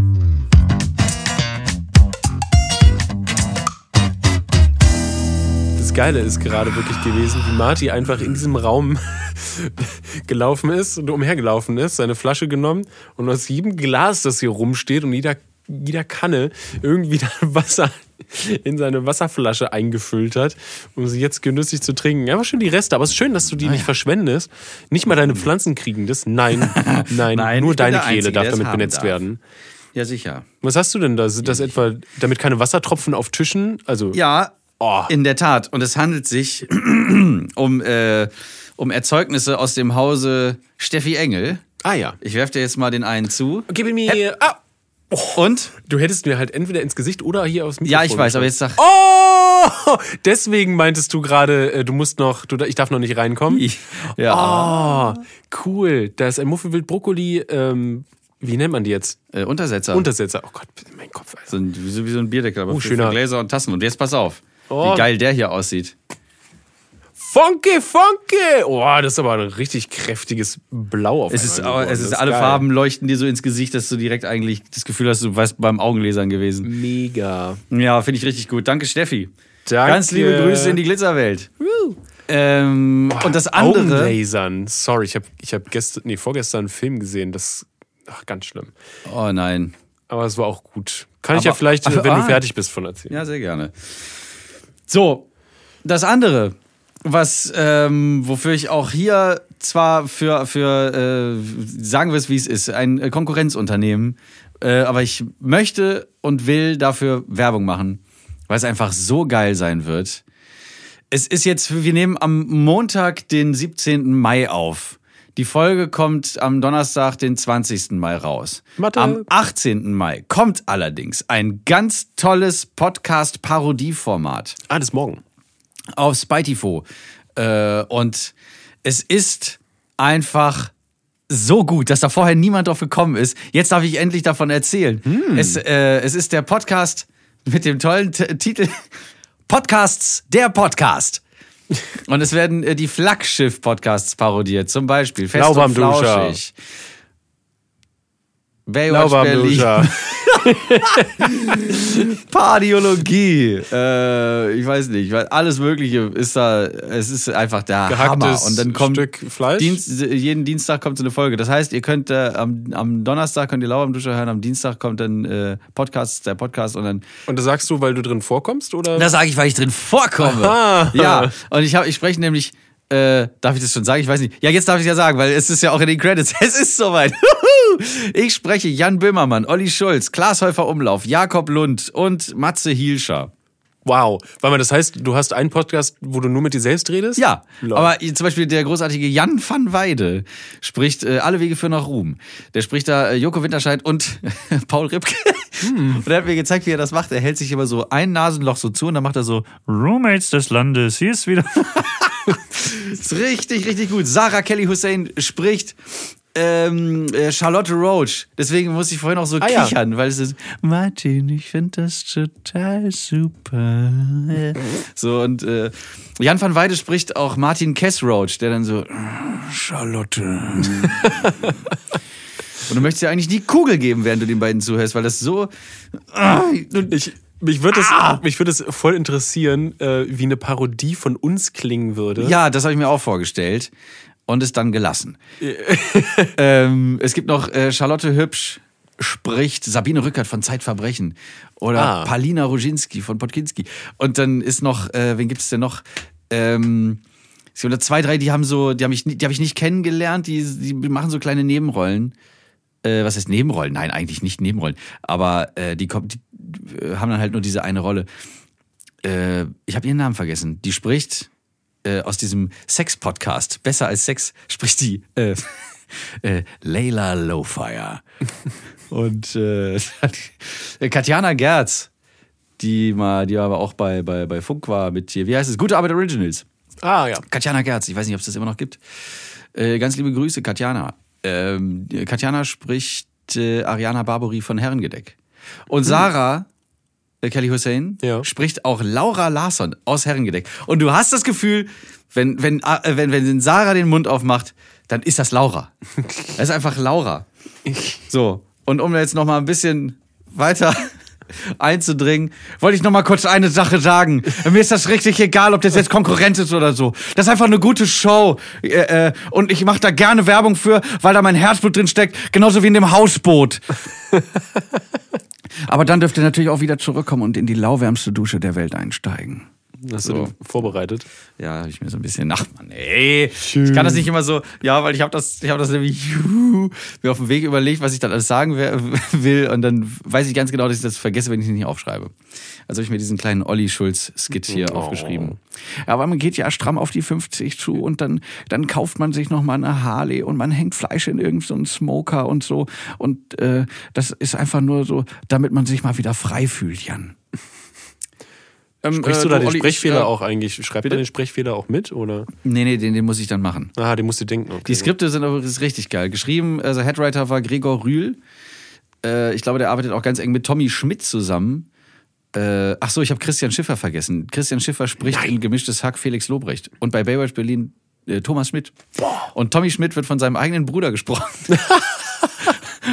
Geile ist gerade wirklich gewesen, wie Marty einfach in diesem Raum gelaufen ist und umhergelaufen ist, seine Flasche genommen und aus jedem Glas, das hier rumsteht und jeder, jeder Kanne irgendwie Wasser in seine Wasserflasche eingefüllt hat, um sie jetzt genüsslich zu trinken. Einfach schön die Reste, aber es ist schön, dass du die nicht verschwendest. Nicht mal deine Pflanzen kriegen das. Nein, nein, Nein, nur deine Kehle darf damit benetzt darf. werden. Ja, sicher. Was hast du denn da? Sind das etwa, damit keine Wassertropfen auf Tischen? Also, Ja, Oh. in der Tat. Und es handelt sich um, äh, um Erzeugnisse aus dem Hause Steffi Engel. ah ja. Ich werfe dir jetzt mal den einen zu. Gib mir. Ah, Und? Du hättest mir halt entweder ins Gesicht oder hier aufs Mikrofon. Ja, ich weiß, aber jetzt sag. Oh! Deswegen meintest du gerade, äh, du musst noch, du, ich darf noch nicht reinkommen. Ja. Oh, cool. Da ist ein Muffelwild Brokkoli, ähm, wie nennt man die jetzt? Äh, Untersetzer. Untersetzer. Oh Gott, mein Kopf. Alter. so ein, wie, so, wie so ein Bierdeckel, aber Oh, schöner. Gläser und Tassen. Und jetzt pass auf, Oh. wie geil der hier aussieht. Funky, funky! Oh, das ist aber ein richtig kräftiges Blau auf Es ist, geworden. es ist alle geil. Farben leuchten dir so ins Gesicht, dass du direkt eigentlich das Gefühl hast, du warst beim Augenlesern gewesen. Mega. Ja, finde ich richtig gut. Danke, Steffi. Danke. Ganz liebe Grüße in die Glitzerwelt. Ähm, und das andere. Augenlasern. Sorry, ich habe ich hab gestern, nee, vorgestern einen Film gesehen, das, ach, ganz schlimm. Oh nein. Aber es war auch gut. Kann ich Aber- ja vielleicht, aber- wenn ah. du fertig bist, von erzählen. Ja, sehr gerne. So, das andere, was, ähm, wofür ich auch hier zwar für, für äh, sagen wir es wie es ist, ein äh, Konkurrenzunternehmen, äh, aber ich möchte und will dafür Werbung machen, weil es einfach so geil sein wird. Es ist jetzt, wir nehmen am Montag, den 17. Mai auf. Die Folge kommt am Donnerstag, den 20. Mai raus. Mathe. Am 18. Mai kommt allerdings ein ganz tolles Podcast-Parodieformat Ah, das morgen. auf Spitifo. Äh, und es ist einfach so gut, dass da vorher niemand drauf gekommen ist. Jetzt darf ich endlich davon erzählen. Es, äh, es ist der Podcast mit dem tollen T Titel Podcasts, der Podcast. Und es werden äh, die Flaggschiff-Podcasts parodiert, zum Beispiel Fest und. Flauschig. Baywatch Lauwarm Berlin. Pardiologie. Äh, ich weiß nicht, weil alles Mögliche ist da, es ist einfach der Hammer. Gehacktes Und dann kommt Stück Fleisch. Dienst, jeden Dienstag kommt so eine Folge. Das heißt, ihr könnt äh, am, am Donnerstag könnt ihr Lauer am Duscher hören, am Dienstag kommt dann äh, Podcast, der Podcast und dann. Und das sagst du, weil du drin vorkommst, oder? Da sage ich, weil ich drin vorkomme. Aha. Ja. Und ich habe, ich spreche nämlich. Äh, darf ich das schon sagen? Ich weiß nicht. Ja, jetzt darf ich es ja sagen, weil es ist ja auch in den Credits. Es ist soweit. Ich spreche Jan Böhmermann, Olli Schulz, Klaas Häufer Umlauf, Jakob Lund und Matze Hielscher. Wow. Weil man das heißt, du hast einen Podcast, wo du nur mit dir selbst redest? Ja, Lol. aber zum Beispiel der großartige Jan van Weide spricht äh, Alle Wege führen nach Ruhm. Der spricht da äh, Joko Winterscheid und Paul Ripke. Und er hat mir gezeigt, wie er das macht. Er hält sich immer so ein Nasenloch so zu und dann macht er so Roommates des Landes. Hier ist wieder. ist richtig, richtig gut. Sarah Kelly Hussein spricht ähm, äh, Charlotte Roach. Deswegen muss ich vorhin auch so Ah, ja. kichern, weil es ist Martin, ich finde das total super. So und äh, Jan van Weide spricht auch Martin Kessroach, der dann so Charlotte. und du möchtest ja eigentlich die Kugel geben, während du den beiden zuhörst, weil das so Ich, mich würde es, Ah! mich würde es voll interessieren, äh, wie eine Parodie von uns klingen würde. Ja, das habe ich mir auch vorgestellt und es dann gelassen. ähm, es gibt noch äh, Charlotte Hübsch spricht Sabine Rückert von Zeitverbrechen oder Ah. Palina Roginski von Podkinski. Und dann ist noch, äh, wen gibt es denn noch? Ähm, es gibt noch zwei, drei, die haben so, die habe ich, die hab ich nicht kennengelernt, die, die machen so kleine Nebenrollen. Äh, was heißt Nebenrollen? Nein, eigentlich nicht Nebenrollen. Aber äh, die, kommt, die äh, haben dann halt nur diese eine Rolle. Äh, ich habe ihren Namen vergessen. Die spricht äh, aus diesem Sex-Podcast, besser als Sex, spricht die äh, äh, Layla Lowfire. Und äh, Katjana Gerz, die mal, die aber auch bei, bei, bei Funk war mit hier, wie heißt es? Gute Arbeit Originals. Ah, ja. Katjana Gerz, ich weiß nicht, ob es das immer noch gibt. Äh, ganz liebe Grüße, Katjana. Ähm, Katjana spricht äh, Ariana Barbary von Herrengedeck. Und Sarah äh, Kelly Hussein Ja. spricht auch Laura Larsson aus Herrengedeck. Und du hast das Gefühl, wenn, wenn, äh, wenn, wenn Sarah den Mund aufmacht, dann ist das Laura. Das ist einfach Laura. So, und um jetzt noch mal ein bisschen weiter einzudringen, wollte ich noch mal kurz eine Sache sagen. Mir ist das richtig egal, ob das jetzt Konkurrenz ist oder so. Das ist einfach eine gute Show. Äh, äh, und ich mache da gerne Werbung für, weil da mein Herzblut drin steckt, genauso wie in dem Hausboot. Aber dann dürft ihr natürlich auch wieder zurückkommen und in die lauwärmste Dusche der Welt einsteigen. Hast du den vorbereitet? Ja, habe ich mir so ein bisschen ach Mann, ey. Ich kann das nicht immer so, ja, weil ich habe das, ich habe das nämlich juhu, mir auf dem Weg überlegt, was ich dann alles sagen will und dann weiß ich ganz genau, dass ich das vergesse, wenn ich es nicht aufschreibe. Also habe ich mir diesen kleinen Olli Schulz Skit hier Oh. aufgeschrieben. Ja, aber man geht ja stramm auf die 50 zu und dann dann kauft man sich noch mal eine Harley und man hängt Fleisch in irgendeinen so Smoker und so und äh, das ist einfach nur so, damit man sich mal wieder frei fühlt, Jan. Ähm, Sprichst äh, du da den Olli, Sprechfehler äh, auch eigentlich? Schreibt man den Sprechfehler auch mit? Oder? Nee, nee, den, den muss ich dann machen. Ah, den musst du denken. Okay. Die Skripte sind aber richtig geil. Geschrieben, also Headwriter war Gregor Rühl. Äh, ich glaube, der arbeitet auch ganz eng mit Tommy Schmidt zusammen. Äh, ach so, ich habe Christian Schiffer vergessen. Christian Schiffer spricht in Gemischtes Hack Felix Lobrecht. Und bei Baywatch Berlin äh, Thomas Schmidt. Und Tommy Schmidt wird von seinem eigenen Bruder gesprochen.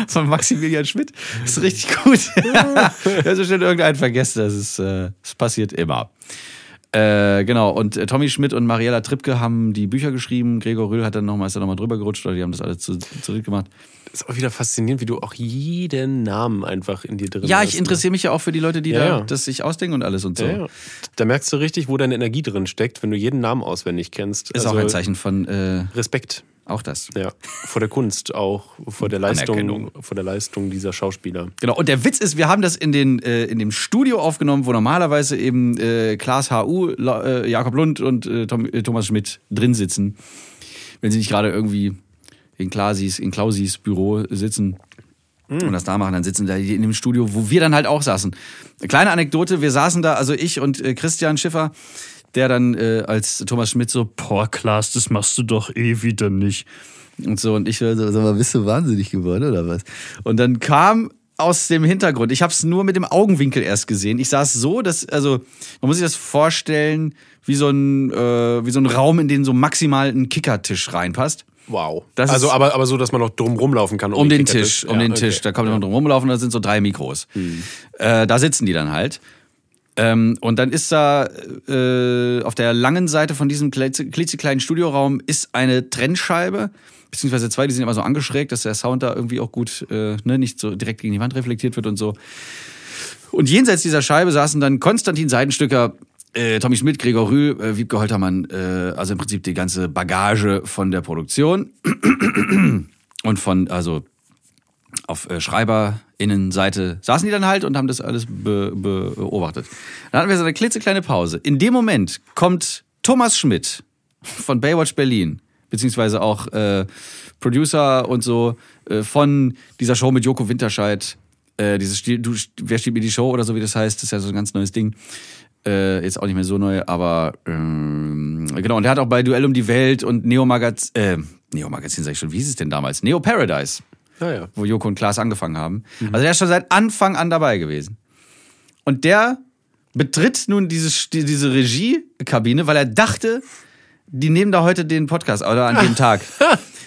von Maximilian Schmidt. Das ist richtig gut. also schnell irgendeinen vergessen. Das ist, äh, das passiert immer. Äh, genau, und äh, Tommy Schmidt und Mariella Trippke haben die Bücher geschrieben. Gregor Rühl hat dann nochmal, ist dann nochmal drüber gerutscht, oder die haben das alles zu, zurück gemacht. Ist auch wieder faszinierend, wie du auch jeden Namen einfach in dir drin Ja, hast. ich interessiere mich ja auch für die Leute, die Ja, da ja. das sich ausdenken und alles und so. Ja, ja. Da merkst du richtig, wo deine Energie drin steckt, wenn du jeden Namen auswendig kennst. Ist Also auch ein Zeichen von äh, Respekt. auch das. Ja, vor der Kunst auch, vor der Leistung, vor der Leistung dieser Schauspieler. Genau. Und der Witz ist, wir haben das in, den, äh, in dem Studio aufgenommen, wo normalerweise eben äh, Klaas HU, äh, Jakob Lund und äh, Tom, äh, Thomas Schmidt drin sitzen. Wenn sie nicht gerade irgendwie in Klausis, in Klausis Büro sitzen und das da machen, dann sitzen da in dem Studio, wo wir dann halt auch saßen. Eine kleine Anekdote, wir saßen da, also ich und äh, Christian Schiffer, der dann äh, als Thomas Schmidt so, boah, Klaas, das machst du doch eh wieder nicht. Und so, und ich so, sag mal, bist du wahnsinnig geworden oder was? Und dann kam aus dem Hintergrund, ich habe es nur mit dem Augenwinkel erst gesehen. Ich saß so, dass, also, man muss sich das vorstellen, wie so ein, äh, wie so ein Raum, in den so maximal ein Kickertisch reinpasst. Wow. Das also aber, aber so, dass man noch drum rumlaufen kann. um die den. Tisch, um Ja, den okay. Tisch. Da kommt man drum rumlaufen, da sind so drei Mikros. Äh, da sitzen die dann halt. Ähm, und dann ist da äh, auf der langen Seite von diesem klitze- klitzekleinen Studioraum ist eine Trennscheibe, beziehungsweise zwei, die sind immer so angeschrägt, dass der Sound da irgendwie auch gut, äh, ne, nicht so direkt gegen die Wand reflektiert wird und so. Und jenseits dieser Scheibe saßen dann Konstantin Seidenstücker, äh, Tommy Schmidt, Gregor Rühl, äh, Wiebke Holtermann, äh, also im Prinzip die ganze Bagage von der Produktion und von, also auf äh, SchreiberInnenseite saßen die dann halt und haben das alles be beobachtet. Dann hatten wir so eine klitzekleine Pause. In dem Moment kommt Thomas Schmidt von Baywatch Berlin, beziehungsweise auch äh, Producer und so äh, von dieser Show mit Joko Winterscheid. Äh, dieses Stil, du, wer steht mir die Show oder so wie das heißt, das ist ja so ein ganz neues Ding. Äh, jetzt auch nicht mehr so neu, aber ähm, genau. Und der hat auch bei Duell um die Welt und Neo Magazin, äh, Neo Magazin sag ich schon, wie hieß es denn damals? Neo Paradise Ja, ja. wo Joko und Klaas angefangen haben. Also der ist schon seit Anfang an dabei gewesen. Und der betritt nun diese, die- diese Regiekabine, weil er dachte, die nehmen da heute den Podcast oder an dem Tag.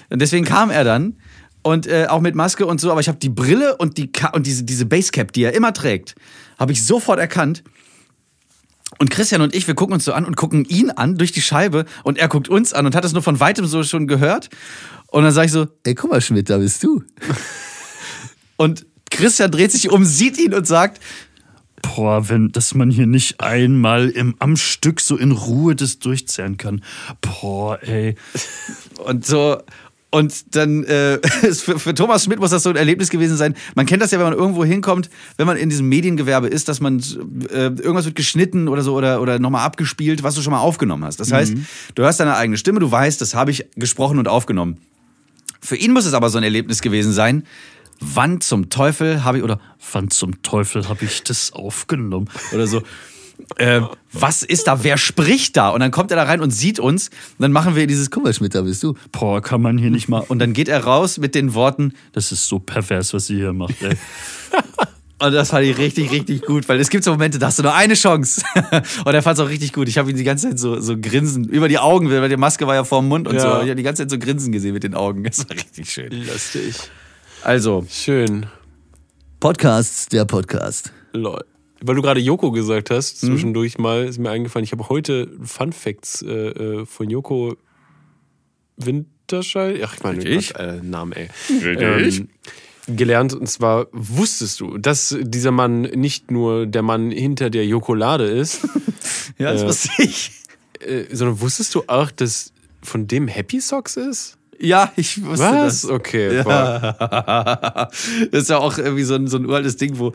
Und deswegen kam er dann und äh, auch mit Maske und so, aber ich habe die Brille und die Ka und diese diese Basecap, die er immer trägt, habe ich sofort erkannt. Und Christian und ich, wir gucken uns so an und gucken ihn an durch die Scheibe und er guckt uns an und hat es nur von weitem so schon gehört. Und dann sage ich so, ey, guck mal, Schmidt, da bist du. und Christian dreht sich um, sieht ihn und sagt, Boah, wenn, dass man hier nicht einmal im, am Stück so in Ruhe das durchzerren kann. Boah, ey. Und so. Und dann äh, für, für Thomas Schmidt muss das so ein Erlebnis gewesen sein. Man kennt das ja, wenn man irgendwo hinkommt, wenn man in diesem Mediengewerbe ist, dass man äh, irgendwas wird geschnitten oder so oder, oder nochmal abgespielt, was du schon mal aufgenommen hast. Das heißt, du hörst deine eigene Stimme, du weißt, das habe ich gesprochen und aufgenommen. Für ihn muss es aber so ein Erlebnis gewesen sein. Wann zum Teufel habe ich oder Wann zum Teufel habe ich das aufgenommen? oder so. Äh, was ist da? Wer spricht da? Und dann kommt er da rein und sieht uns. Und dann machen wir dieses, guck mal, Schmidt, da bist du. Boah, kann man hier nicht mal. Und dann geht er raus mit den Worten, Das ist so pervers, was ihr hier macht, ey. Und das fand ich richtig, richtig gut, weil es gibt so Momente, da hast du nur eine Chance. und er fand es auch richtig gut. Ich habe ihn die ganze Zeit so, so grinsen, über die Augen, weil die Maske war ja vorm Mund und Ja. so. Ich habe die ganze Zeit so grinsen gesehen mit den Augen. Das war richtig schön. Lustig. Also, Schön. Podcasts, der Podcast. Lol. Weil du gerade Joko gesagt hast, Mhm. zwischendurch mal ist mir eingefallen, ich habe heute Fun Facts äh, äh, von Joko Winterscheid, ach ich meine. Gott, äh, Namen, ey. Ähm, gelernt und zwar wusstest du, dass dieser Mann nicht nur der Mann hinter der Jokolade ist, Ja, das Äh, wusste ich. äh, sondern wusstest du auch, dass von dem Happy Socks ist? Ja, ich wusste Was? das. Okay. boah. das ist ja auch irgendwie so ein, so ein uraltes Ding, wo,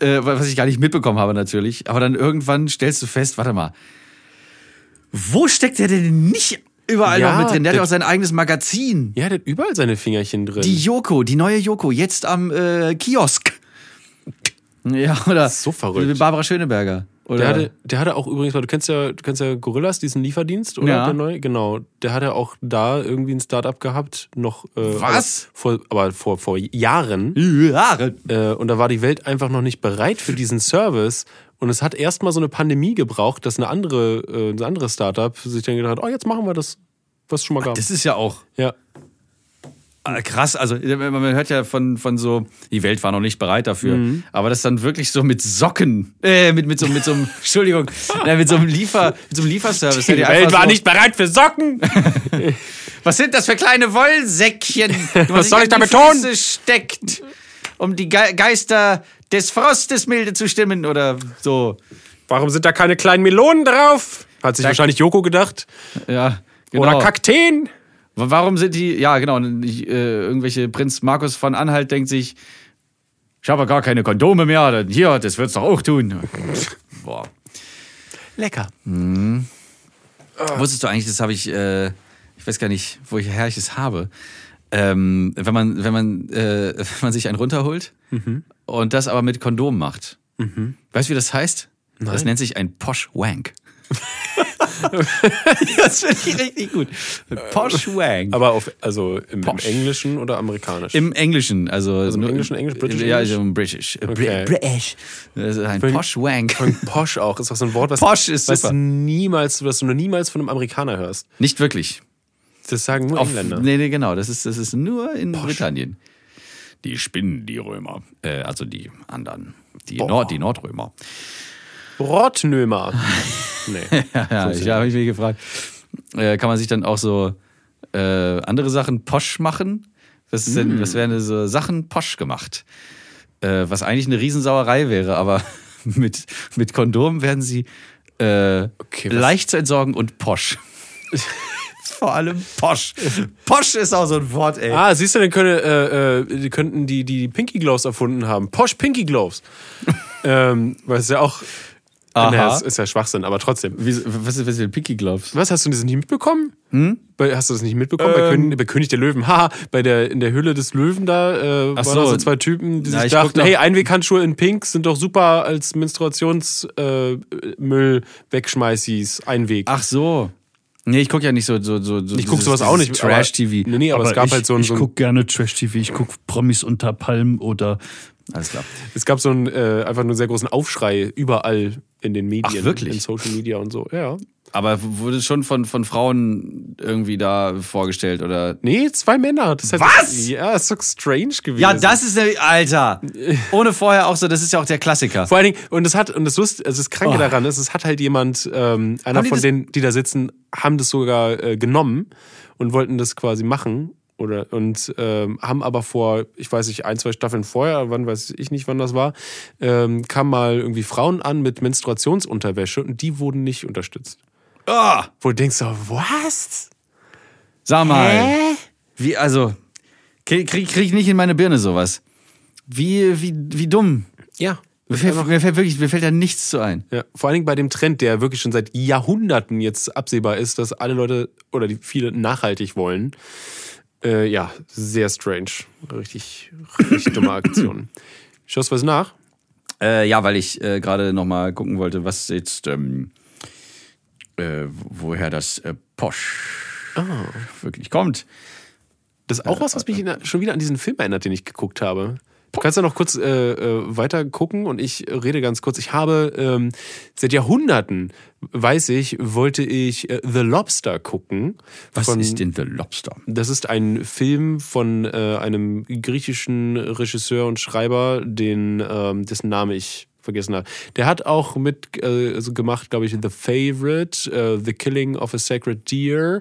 äh, was ich gar nicht mitbekommen habe natürlich. Aber dann irgendwann stellst du fest, warte mal, wo steckt der denn nicht überall Ja, noch mit drin? Der hat ja der- auch sein eigenes Magazin. Ja, der hat überall seine Fingerchen drin. Die Joko, die neue Joko, jetzt am äh, Kiosk. Ja, oder So verrückt. Barbara Schöneberger. Oder Der hatte, der hatte auch übrigens, weil du kennst ja, du kennst ja Gorillas, diesen Lieferdienst, oder? Ja. Der neue? Genau. Der hatte auch da irgendwie ein Startup gehabt, noch. Äh, Was? Aber vor, aber vor, vor Jahren. Jahre. Äh, und da war die Welt einfach noch nicht bereit für diesen Service. Und es hat erstmal so eine Pandemie gebraucht, dass eine andere, äh, ein anderes Startup sich dann gedacht hat, oh, jetzt machen wir das, was es schon mal gab. Das ist ja auch ja. Äh, krass. Also man hört ja von, von so, die Welt war noch nicht bereit dafür. Mhm. Aber das dann wirklich so mit Socken, äh, mit, mit so, mit so einem, Entschuldigung, äh, mit so einem Liefer, mit so einem Lieferservice. der dir einfach so, bereit für Socken. Was sind das für kleine Wollsäckchen? Was soll ich damit tun? steckt, um die Ge Geister des Frostes milde zu stimmen oder so. Warum sind da keine kleinen Melonen drauf? Hat sich Da- wahrscheinlich Joko gedacht. Ja, genau. Oder Kakteen. Warum sind die, ja genau, ich, äh, irgendwelche Prinz Markus von Anhalt denkt sich, ich habe gar keine Kondome mehr, dann hier, das wird's doch auch tun. Boah. Lecker. Wusstest du eigentlich, das habe ich, äh, ich weiß gar nicht, woher ich es habe. Ähm, wenn man, wenn man, äh, wenn man sich einen runterholt und das aber mit Kondom macht. Weißt du, wie das heißt? Das nennt sich ein Posh Wank. das finde ich richtig gut. Posh Wank. Aber auf, also im, im Posh. Englischen oder amerikanisch? Im Englischen, also, im nur- Englischen, Englisch, British ja, also im British. Br- Okay. British. Das ist ein Posh Wank. Und Posh auch, ist auch so ein Wort, was, Posh ist was super. niemals, was du niemals von einem Amerikaner hörst. Nicht wirklich. Das sagen nur Auf, Engländer. nee, nee, genau. Das ist, das ist nur in Britannien. Die Spinnen, die Römer. Äh, also die anderen. Die, Nord, die Nordrömer. Rotnömer. nee. Ja, ich habe mich gefragt, äh, kann man sich dann auch so äh, andere Sachen posch machen? Was, ist denn, was wären so Sachen posch gemacht? Äh, was eigentlich eine Riesensauerei wäre, aber mit, mit Kondom werden sie äh, Okay, leicht zu entsorgen und posch. Vor allem posch. Posch ist auch so ein Wort, ey. Ah, siehst du, dann können, äh, äh, die könnten die, die Pinky Gloves erfunden haben. Posh Pinky Gloves. ähm, weil es ja auch. Aha. Naja, ist ja Schwachsinn, aber trotzdem. Wie, was ist was für Pinky Gloves? Was, hast du das nicht mitbekommen? Hm? Bei, hast du das nicht mitbekommen? bei, Ähm. König, bei König der Löwen. Haha, bei der, in der Höhle des Löwen da äh, Ach waren so. so zwei Typen, die Ja, sich ich guck dachten, hey, Einweghandschuhe in Pink sind doch super als Menstruationsmüll äh, wegschmeißis, Einweg. Ach so. Nee, ich gucke ja nicht so. so, so, so ich guck sowas auch nicht. aber- Trash-TV. Nee, nee, aber, es gab ich, halt so ein, ich gucke gerne Trash-TV, ich gucke Promis unter Palmen oder Alles klar. Es gab so einen äh, einfach nur sehr großen Aufschrei überall in den Medien, Ach, wirklich? in Social Media und so. Ja. Aber wurde schon von, von Frauen irgendwie da vorgestellt oder? Nee, zwei Männer. Das heißt, Was? Ja, ist doch strange gewesen. Ja, das ist nämlich, Alter. Ohne vorher auch so, das ist ja auch der Klassiker. Vor allen Dingen, und das hat, und das Lust, also das Kranke Oh. daran ist, es hat halt jemand, ähm, einer von das- denen, die da sitzen, haben das sogar äh, genommen und wollten das quasi machen. Oder, und ähm, haben aber vor, ich weiß nicht, ein, zwei Staffeln vorher, wann weiß ich nicht, wann das war, ähm, kamen mal irgendwie Frauen an mit Menstruationsunterwäsche und die wurden nicht unterstützt. Ah, Wo du denkst, so, was? sag mal. Wie, also, krieg, krieg, krieg ich nicht in meine Birne sowas. Wie, wie, wie dumm. Ja. Mir fällt, mir fällt wirklich, mir fällt da nichts zu ein. Ja, vor allen Dingen bei dem Trend, der wirklich schon seit Jahrhunderten jetzt absehbar ist, dass alle Leute oder die viele nachhaltig wollen. Äh, ja, sehr strange. Richtig, richtig dumme Aktion. Schaust du was nach? Äh, ja, weil ich äh, gerade noch mal gucken wollte, was jetzt, ähm, äh, woher das äh, Posch wirklich kommt. Das ist auch was, was mich schon wieder an diesen Film erinnert, den ich geguckt habe. Du kannst ja noch kurz äh, äh, weiter gucken und ich rede ganz kurz. Ich habe ähm, seit Jahrhunderten, weiß ich, wollte ich äh, The Lobster gucken. Was Von- ist denn The Lobster? Das ist ein Film von äh, einem griechischen Regisseur und Schreiber, den, ähm, dessen Name ich vergessen habe. Der hat auch mit äh, also gemacht, glaube ich, The Favorite, äh, The Killing of a Sacred Deer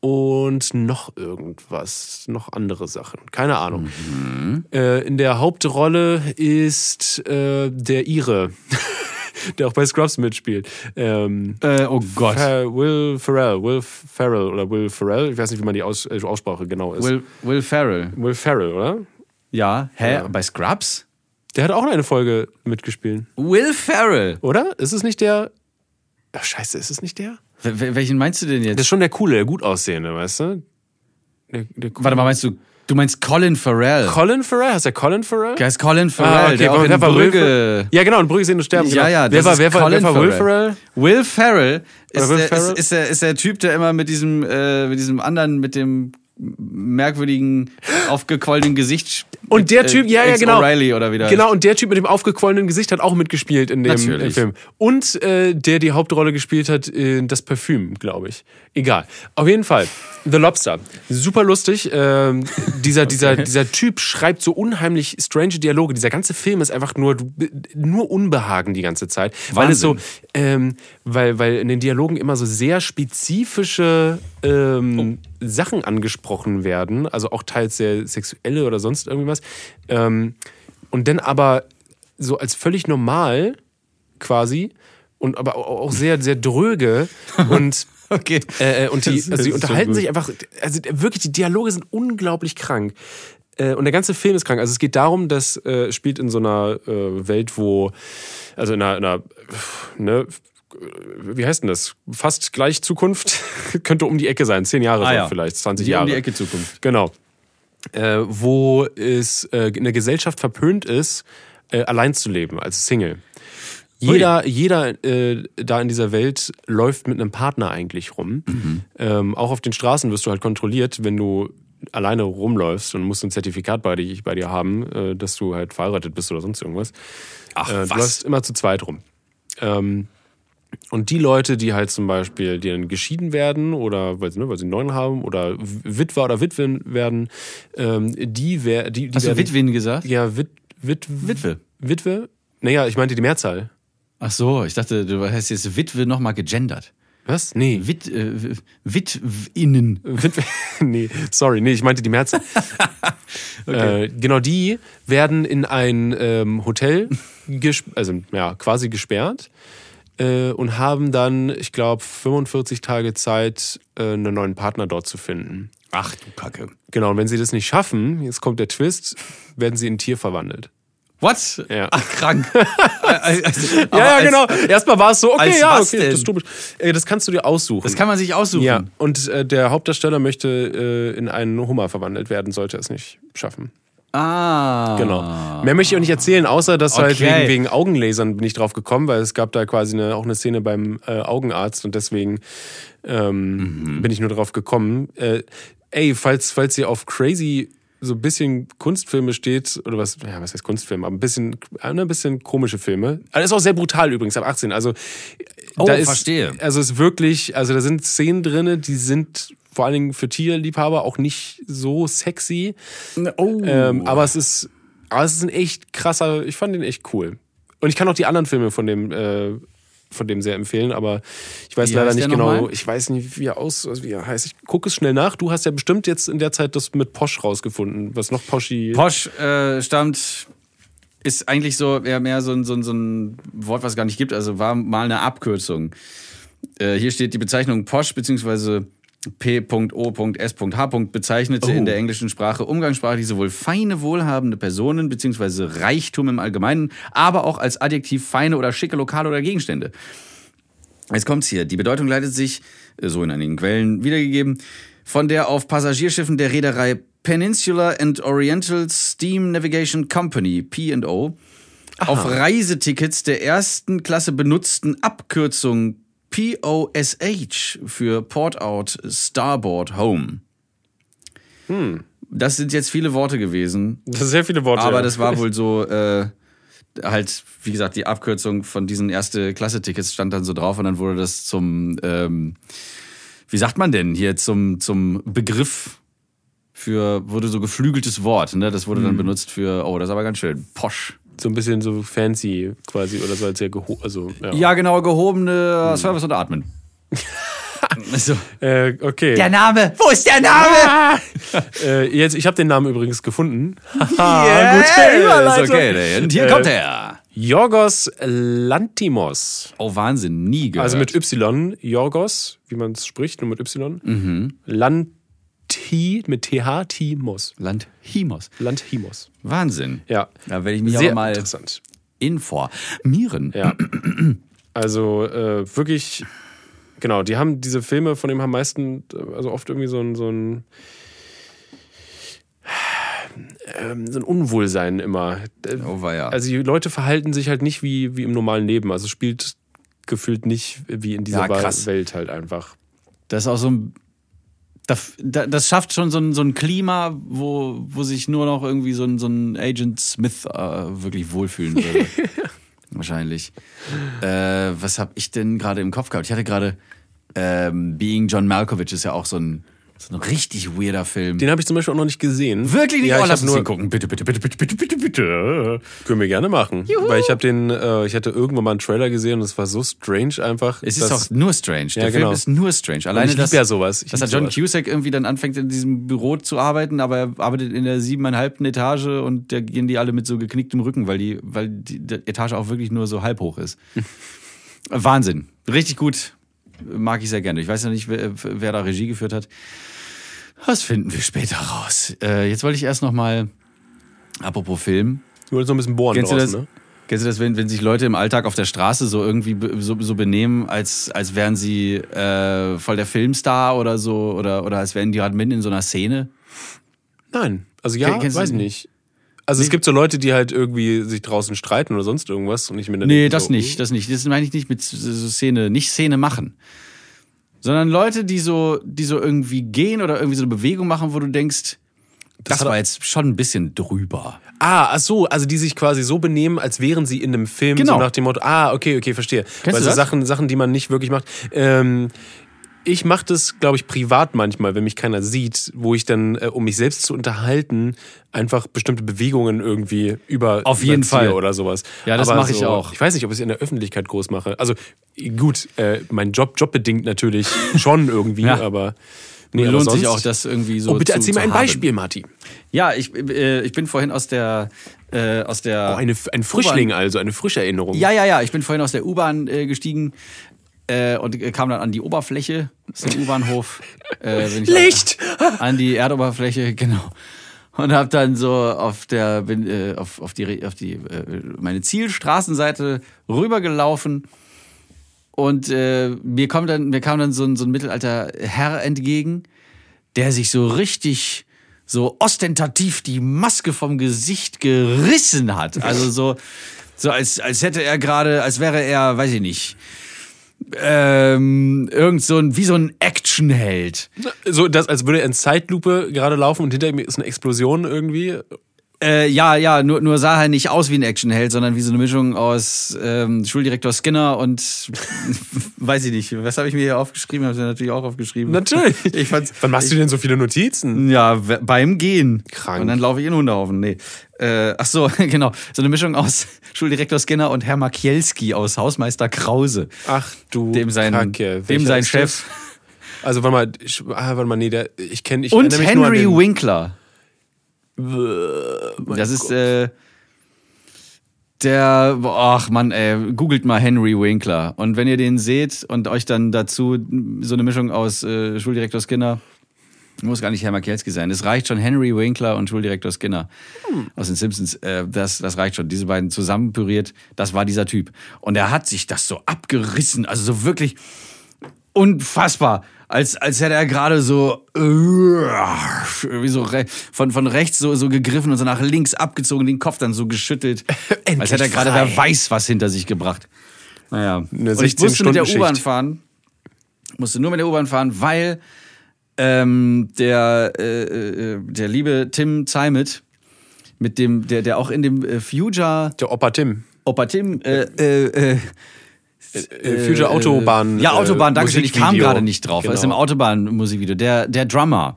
und noch irgendwas, noch andere Sachen. Keine Ahnung. Äh, in der Hauptrolle ist äh, der Ire, der auch bei Scrubs mitspielt. Ähm, Äh, oh Gott. Fer Will Ferrell, Will Ferrell oder Will Ferrell, ich weiß nicht, wie man die Aus äh, Aussprache genau ist. Will, Will Ferrell. Will Ferrell, oder? Ja, hä? Ja. Bei Scrubs? Der hat auch eine Folge mitgespielt, Will Ferrell. oder? Ist es nicht der? Ach, scheiße, ist es nicht der? Wel- wel- welchen meinst du denn Das jetzt? ist schon der coole, der gut aussehende, weißt du? Der, der Warte mal, meinst du, du meinst Colin Farrell? Colin Farrell? Heißt der Colin Farrell? Der ist Colin Ah, Farrell, der auch in wer war Brügge... Ja, genau, in Brügge sehen und sterben. Ja, genau. ja, wer das war, wer war, wer Colin war Will Farrell. Will Ferrell ist, Will der, Ferrell? Ist, ist, der, ist der Typ, der immer mit diesem, äh, mit diesem anderen, mit dem merkwürdigen, aufgequollenen Gesicht. Und der Typ, ja, ja, Ace genau. O'Reilly oder wieder. Genau, und der Typ mit dem aufgequollenen Gesicht hat auch mitgespielt in dem Natürlich. äh, Film. Und äh, der die Hauptrolle gespielt hat, äh, das Parfüm, glaube ich. Egal. Auf jeden Fall. The Lobster. Super lustig. Ähm, dieser, dieser, dieser Typ schreibt so unheimlich strange Dialoge. Dieser ganze Film ist einfach nur, nur Unbehagen die ganze Zeit. Weil es so, Wahnsinn. Ähm, weil, weil in den Dialogen immer so sehr spezifische ähm, Sachen angesprochen werden, also auch teils sehr sexuelle oder sonst irgendwas. Ähm, und dann aber so als völlig normal quasi und aber au- auch sehr, sehr dröge und Okay. äh, äh, und die, also die unterhalten sich einfach, also wirklich, die Dialoge sind unglaublich krank. Äh, und der ganze Film ist krank. Also es geht darum, dass äh, spielt in so einer äh, Welt, wo, also in einer, in einer ne, wie heißt denn das? Fast gleich Zukunft. Könnte um die Ecke sein, zehn Jahre Ah ja. vielleicht, 20 Die Jahre. um die Ecke Zukunft. Genau. Äh, wo es äh, in der Gesellschaft verpönt ist, allein zu leben, als Single. Jeder, jeder äh, da in dieser Welt läuft mit einem Partner eigentlich rum. Ähm, auch auf den Straßen wirst du halt kontrolliert, wenn du alleine rumläufst und musst ein Zertifikat bei dir, bei dir haben, äh, dass du halt verheiratet bist oder sonst irgendwas. Ach, Äh, du was? läufst immer zu zweit rum. Ähm, Und die Leute, die halt zum Beispiel, die dann geschieden werden oder weil, sie- ne, weil sie einen neuen haben oder Witwer oder Witwen werden, ähm, die, wär, die, die Hast du werden, Witwen gesagt? Ja, Wit, Wit, Witwe. Witwe? Naja, ich meinte die Mehrzahl. Ach so, ich dachte, du hast jetzt Witwe nochmal gegendert. Was? Nee. Wit, äh, Witwinnen. Nee, sorry, nee, ich meinte die Mehrzahl. äh, genau, die werden in ein ähm, Hotel, also ja, quasi gesperrt äh, und haben dann, ich glaube, 45 Tage Zeit, äh, einen neuen Partner dort zu finden. Ach du Kacke. Genau, und wenn sie das nicht schaffen, jetzt kommt der Twist, werden sie in ein Tier verwandelt. What? Ja. Ach, krank. Ja, ja, genau. Erstmal war es so, okay, ja, okay, das. Äh, das kannst du dir aussuchen. Das kann man sich aussuchen. ja, und äh, der Hauptdarsteller möchte äh, in einen Hummer verwandelt werden, sollte es nicht schaffen. Ah. Genau. Mehr möchte ich auch nicht erzählen, außer dass halt Okay. wegen, wegen Augenlasern bin ich drauf gekommen, weil es gab da quasi eine, auch eine Szene beim äh, Augenarzt und deswegen ähm, Mhm. bin ich nur drauf gekommen. Äh, ey, falls, falls ihr auf crazy so ein bisschen Kunstfilme steht, oder was, ja, was heißt Kunstfilme, aber ein bisschen, äh, ein bisschen komische Filme. Aber ist auch sehr brutal übrigens, ab 18. Also, Oh, da ist, verstehe. Also es ist wirklich, also da sind Szenen drinne, die sind vor allen Dingen für Tierliebhaber auch nicht so sexy. Oh. Ähm, aber es ist, aber es ist ein echt krasser, ich fand den echt cool. Und ich kann auch die anderen Filme von dem, äh, von dem sehr empfehlen, aber ich weiß Wie leider nicht genau, nochmal? ich weiß nicht, wie er aus, also wie er heißt. Ich gucke es schnell nach. Du hast ja bestimmt jetzt in der Zeit das mit Posch rausgefunden, was noch Poschi. Posch äh, stammt, ist eigentlich so eher mehr so ein, so, ein, so ein Wort, was es gar nicht gibt. Also war mal eine Abkürzung. Äh, hier steht die Bezeichnung Posch bzw. P.O.S.H. bezeichnete in der englischen Sprache umgangssprachlich sowohl feine, wohlhabende Personen bzw. Reichtum im Allgemeinen, aber auch als Adjektiv feine oder schicke Lokale oder Gegenstände. Jetzt kommt's hier. Die Bedeutung leitet sich, äh, so in einigen Quellen wiedergegeben, von der auf Passagierschiffen der Reederei Peninsula and Oriental Steam Navigation Company, P&O, auf Reisetickets der ersten Klasse benutzten Abkürzung POSH für Port Out Starboard Home. Das sind jetzt viele Worte gewesen. Das sind sehr viele Worte. Aber ja. das war wohl so, äh, halt, wie gesagt, die Abkürzung von diesen Erste-Klasse-Tickets stand dann so drauf und dann wurde das zum, ähm, wie sagt man denn hier, zum, zum Begriff für, wurde so geflügeltes Wort, ne? Das wurde dann benutzt für, oh, das ist aber ganz schön, posch. So ein bisschen so fancy quasi oder so als sehr geho also ja. Ja, genau, gehobene Service und Atmen. so. Äh, okay. Der Name. Wo ist der Name? Äh, jetzt, ich habe den Namen übrigens gefunden. Yeah, gute Überleitung. Ist okay, und hier Äh, kommt er. Yorgos Lantimos. Oh, Wahnsinn, nie gehört. Also mit Y, Yorgos, wie man es spricht, nur mit Y. Mhm. Lanti, mit TH, Timos. Land Himos. Lantimos. Wahnsinn. Ja. Da werde ich mich Sehr aber mal interessant. informieren. Ja. Also äh, wirklich, genau, die haben diese Filme, von dem haben meisten, also oft irgendwie so ein, so ein, ähm, so ein Unwohlsein immer. Oh, war ja. Also die Leute verhalten sich halt nicht wie, wie im normalen Leben. Also spielt gefühlt nicht wie in dieser Ja. Welt halt einfach. Das ist auch so ein. Das, schafft schon so ein, so ein Klima, wo, wo sich nur noch irgendwie so ein, so ein Agent Smith äh, wirklich wohlfühlen würde. Wahrscheinlich. Äh, was habe ich denn gerade im Kopf gehabt? Ich hatte gerade ähm, Being John Malkovich ist ja auch so ein, so ein richtig weirder Film. Den habe ich zum Beispiel auch noch nicht gesehen. Wirklich nicht? Ja, oh, ich lass uns nur, den gucken. Bitte, bitte, bitte, bitte, bitte, bitte, bitte. Können wir gerne machen. Weil ich habe den, äh, ich hatte irgendwann mal einen Trailer gesehen und es war so strange einfach. Es ist auch nur strange. Der Ja, Film genau. ist nur strange. Alleine dass, ja sowas. Ich dass er John sowas. Cusack irgendwie dann anfängt in diesem Büro zu arbeiten, aber er arbeitet in der siebeneinhalbten Etage und da gehen die alle mit so geknicktem Rücken, weil die, weil die, die Etage auch wirklich nur so halb hoch ist. Wahnsinn. Richtig gut. Mag ich sehr gerne. Ich weiß ja nicht, wer, wer da Regie geführt hat. Das finden wir später raus. Äh, jetzt wollte ich erst noch mal, apropos Film, Du wolltest noch ein bisschen bohren Kennst du draußen, das? ne? Kennst du das, wenn, wenn sich Leute im Alltag auf der Straße so irgendwie so, so benehmen, als, als wären sie äh, voll der Filmstar oder so, oder, oder als wären die gerade mitten in so einer Szene? Nein. Also ja, Ken- weiß den? nicht. Also es gibt so Leute, die halt irgendwie sich draußen streiten oder sonst irgendwas und ich mir dann Nee, das so, nicht, das nicht. Das meine ich nicht mit so Szene, nicht Szene machen. Sondern Leute, die so, die so irgendwie gehen oder irgendwie so eine Bewegung machen, wo du denkst, Das, hat- war jetzt schon ein bisschen drüber. Ah, ach so, also die sich quasi so benehmen, als wären sie in einem Film, Genau. so nach dem Motto, ah, okay, okay, verstehe. Weil du so das? Sachen, Sachen, die man nicht wirklich macht. Ähm, ich mache das, glaube ich, privat manchmal, wenn mich keiner sieht, wo ich dann, äh, um mich selbst zu unterhalten, einfach bestimmte Bewegungen irgendwie über Auf jeden Fall. oder sowas. Ja, das mache ich auch. Ich weiß nicht, ob ich es in der Öffentlichkeit groß mache. Also gut, äh, mein Job, jobbedingt natürlich schon irgendwie, Ja. aber nee, aber Lohnt sich auch, das irgendwie so Oh, bitte zu, erzähl mal ein. Beispiel, Martin. Ja, ich, äh, ich bin vorhin aus der, äh, aus der Oh, eine, ein Frischling also, eine frische Erinnerung. Ja, ja, ja. Ich bin vorhin aus der U-Bahn äh, gestiegen äh, und kam dann an die Oberfläche. Das ist ein U-Bahnhof. äh, Licht! An, die Erdoberfläche, genau. Und habe dann so auf der bin, äh, auf, auf die auf die äh, meine Zielstraßenseite rübergelaufen und äh, mir kommt dann mir kam dann so ein so ein mittelalter Herr entgegen, der sich so richtig so ostentativ die Maske vom Gesicht gerissen hat. Also so so als als hätte er gerade als wäre er, weiß ich nicht, ähm, irgend so ein wie so ein Actionheld. So, das, als würde er in Zeitlupe gerade laufen und hinter ihm ist eine Explosion irgendwie. Äh, ja, ja, nur, nur sah er nicht aus wie ein Actionheld, sondern wie so eine Mischung aus ähm, Schuldirektor Skinner und weiß ich nicht. Was habe ich mir hier aufgeschrieben? Habe ich natürlich auch aufgeschrieben. Natürlich. Ich fand's, Wann machst du denn so viele Notizen? Ja, beim Gehen. Krank. Und dann laufe ich in den Hundehaufen. Nee. Äh, ach so, genau. So eine Mischung aus Schuldirektor Skinner und Herr Makielski aus Hausmeister Krause. Ach du Dem sein, Kacke. dem sein Chef. Also warte mal, ich, ah, warte mal, nee, der, ich kenne ich Und Henry den- Winkler. Das ist äh, der, ach man, ey, googelt mal Henry Winkler. Und wenn ihr den seht und euch dann dazu so eine Mischung aus äh, Schuldirektor Skinner, muss gar nicht Herr Makielski sein. Es reicht schon Henry Winkler und Schuldirektor Skinner aus den Simpsons. Äh, das, das reicht schon. Diese beiden zusammen püriert, das war dieser Typ. Und er hat sich das so abgerissen, also so wirklich unfassbar. Als, als hätte er gerade so, äh, wie so von, von rechts so, so gegriffen und so nach links abgezogen, den Kopf dann so geschüttelt. Als hätte er gerade wer weiß was hinter sich gebracht. Naja. Eine Und ich musste mit der 16-Stunden-Schicht. U-Bahn fahren. Musste nur mit der U-Bahn fahren, weil ähm, der, äh, äh, der liebe Tim Zeimet, mit dem, der, der auch in dem äh, Future Der Opa Tim. Opa Tim, äh, äh, äh, Äh, Future Autobahn. ja, Autobahn, äh, danke schön. Ich kam gerade nicht drauf. Genau. Das ist im Autobahn-Musikvideo. Der, der Drummer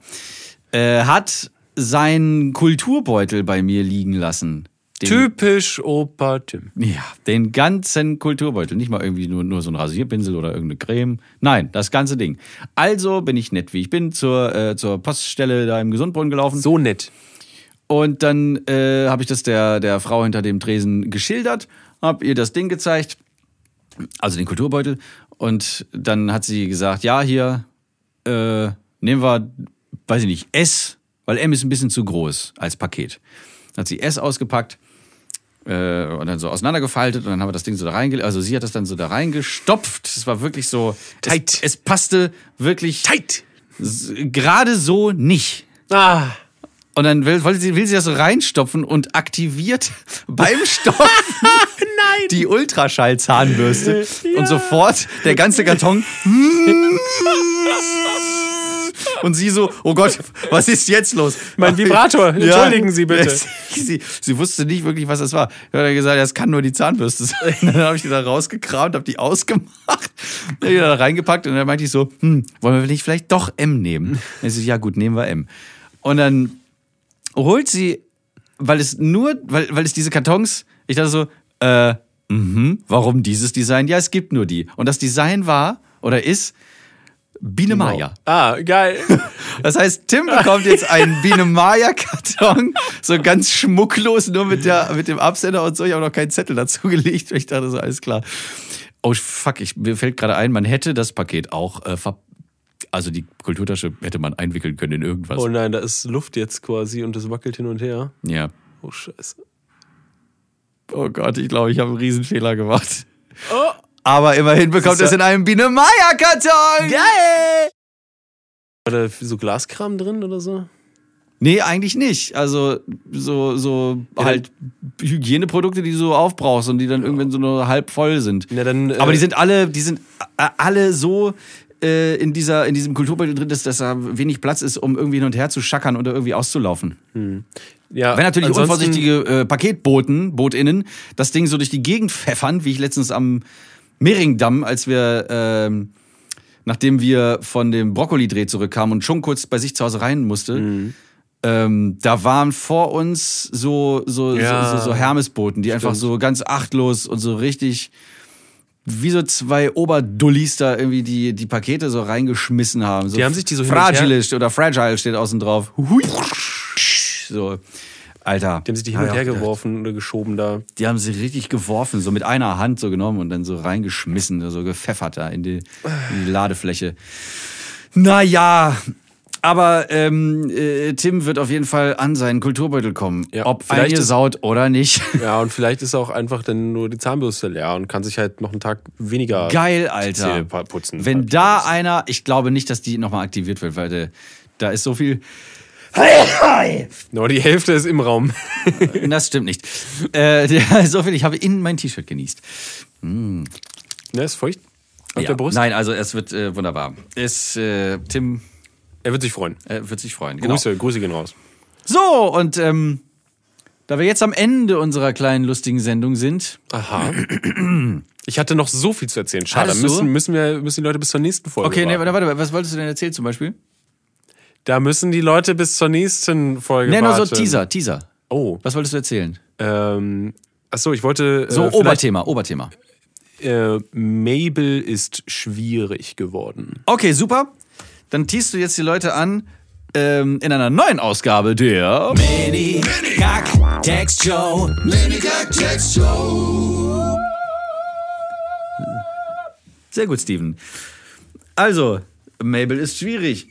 äh, hat seinen Kulturbeutel bei mir liegen lassen. Den, Typisch Opa Tim. Ja, den ganzen Kulturbeutel. Nicht mal irgendwie nur, nur so ein Rasierpinsel oder irgendeine Creme. Nein, das ganze Ding. Also bin ich nett, wie ich bin, zur, äh, zur Poststelle da im Gesundbrunnen gelaufen. So nett. Und dann äh, habe ich das der, der Frau hinter dem Tresen geschildert, habe ihr das Ding gezeigt, also den Kulturbeutel. Und dann hat sie gesagt, ja, hier äh, nehmen wir, weiß ich nicht, S, weil M ist ein bisschen zu groß als Paket. Dann hat sie S ausgepackt äh, und dann so auseinandergefaltet und dann haben wir das Ding so da reingelegt. Also sie hat das dann so da reingestopft. Es war wirklich so Tight. Es, es passte wirklich Tight. gerade so nicht. Ah. Und dann will, will, sie, will sie das so reinstopfen und aktiviert beim Stopfen die Ultraschallzahnbürste. Und sofort der ganze Karton. Und sie so, oh Gott, was ist jetzt los? Mein Vibrator, entschuldigen Sie bitte. Sie, sie wusste nicht wirklich, was das war. Ich habe gesagt, das kann nur die Zahnbürste sein. Dann habe ich die da rausgekramt, habe die ausgemacht, hab die da reingepackt und dann meinte ich so, hm, wollen wir nicht vielleicht doch M nehmen? Dann ich so, ja gut, nehmen wir M. Und dann holt sie, weil es nur, weil, weil es diese Kartons, ich dachte so, äh, mhm, warum dieses Design? Ja, es gibt nur die. Und das Design war oder ist Biene Maya. Ah, geil. Das heißt, Tim bekommt jetzt einen Biene Maya-Karton, so ganz schmucklos, nur mit, der, mit dem Absender und so. Ich habe noch keinen Zettel dazu gelegt. Ich dachte so, alles klar. Oh, fuck, ich, mir fällt gerade ein, man hätte das Paket auch, äh, ver also die Kulturtasche hätte man einwickeln können in irgendwas. Oh nein, da ist Luft jetzt quasi und das wackelt hin und her. ja. Oh Scheiße. Oh Gott, ich glaube, ich habe einen Riesenfehler gemacht. Aber immerhin bekommt es ja- in einem Biene Maya-Karton. Geil! War da so Glaskram drin oder so? Nee, eigentlich nicht. Also so, so halt Hygieneprodukte, die du so aufbrauchst und die dann irgendwann so nur halb voll sind. Na, dann, äh, Aber die sind alle, die sind äh, alle so äh, in, dieser, in diesem Kulturbeutel drin ist, dass da wenig Platz ist, um irgendwie hin und her zu schackern oder irgendwie auszulaufen. Ja, Wenn natürlich unvorsichtige äh, Paketboten, BootInnen, das Ding so durch die Gegend pfeffern, wie ich letztens am Mehringdamm, als wir, ähm, nachdem wir von dem Brokkoli-Dreh zurückkamen und schon kurz bei sich zu Hause rein musste, Mhm. ähm, da waren vor uns so, so, Ja. so, so, so Hermesboten, die einfach so ganz achtlos und so richtig wie so zwei Oberdullis da irgendwie die, die Pakete so reingeschmissen haben. So Die haben sich die so Fragile oder Fragile steht außen drauf. Hui. So, Alter. Die haben sich die hin und her geworfen oder geschoben da. Die haben sie richtig geworfen, so mit einer Hand so genommen und dann so reingeschmissen, so gepfeffert da in die, in die Ladefläche. Naja, aber ähm, äh, Tim wird auf jeden Fall an seinen Kulturbeutel kommen. Ja, ob vielleicht ist- eingesaut oder nicht. Ja, und vielleicht ist auch einfach dann nur die Zahnbürste leer und kann sich halt noch einen Tag weniger Geil, Alter. Putzen. Wenn da einer, ich glaube nicht, dass die nochmal aktiviert wird, weil der, da ist so viel. Nur die Hälfte ist im Raum. Das stimmt nicht. Äh, so viel, ich habe in mein T-Shirt genießt. ne, ist feucht auf Ja. der Brust. Nein, also es wird äh, wunderbar. Es, äh, Tim Er wird sich freuen. äh, wird sich freuen. Genau. Grüße, Grüße gehen raus. So, und ähm, da wir jetzt am Ende unserer kleinen lustigen Sendung sind, Aha. Ich hatte noch so viel zu erzählen. Schade, du? müssen, müssen, wir, müssen die Leute bis zur nächsten Folge Okay, nee, warten. warte, warte, was wolltest du denn erzählen zum Beispiel? Da müssen die Leute bis zur nächsten Folge Nee, nur so Teaser, Teaser. Oh. Was wolltest du erzählen? Ähm, achso, ich wollte. So äh, Oberthema, Oberthema. Äh, Mabel ist schwierig geworden. Okay, super. Dann teast du jetzt die Leute an ähm, in einer neuen Ausgabe der Mini Kack Text Show. Mini Kack Text Show. Sehr gut, Steven. Also, Mabel ist schwierig.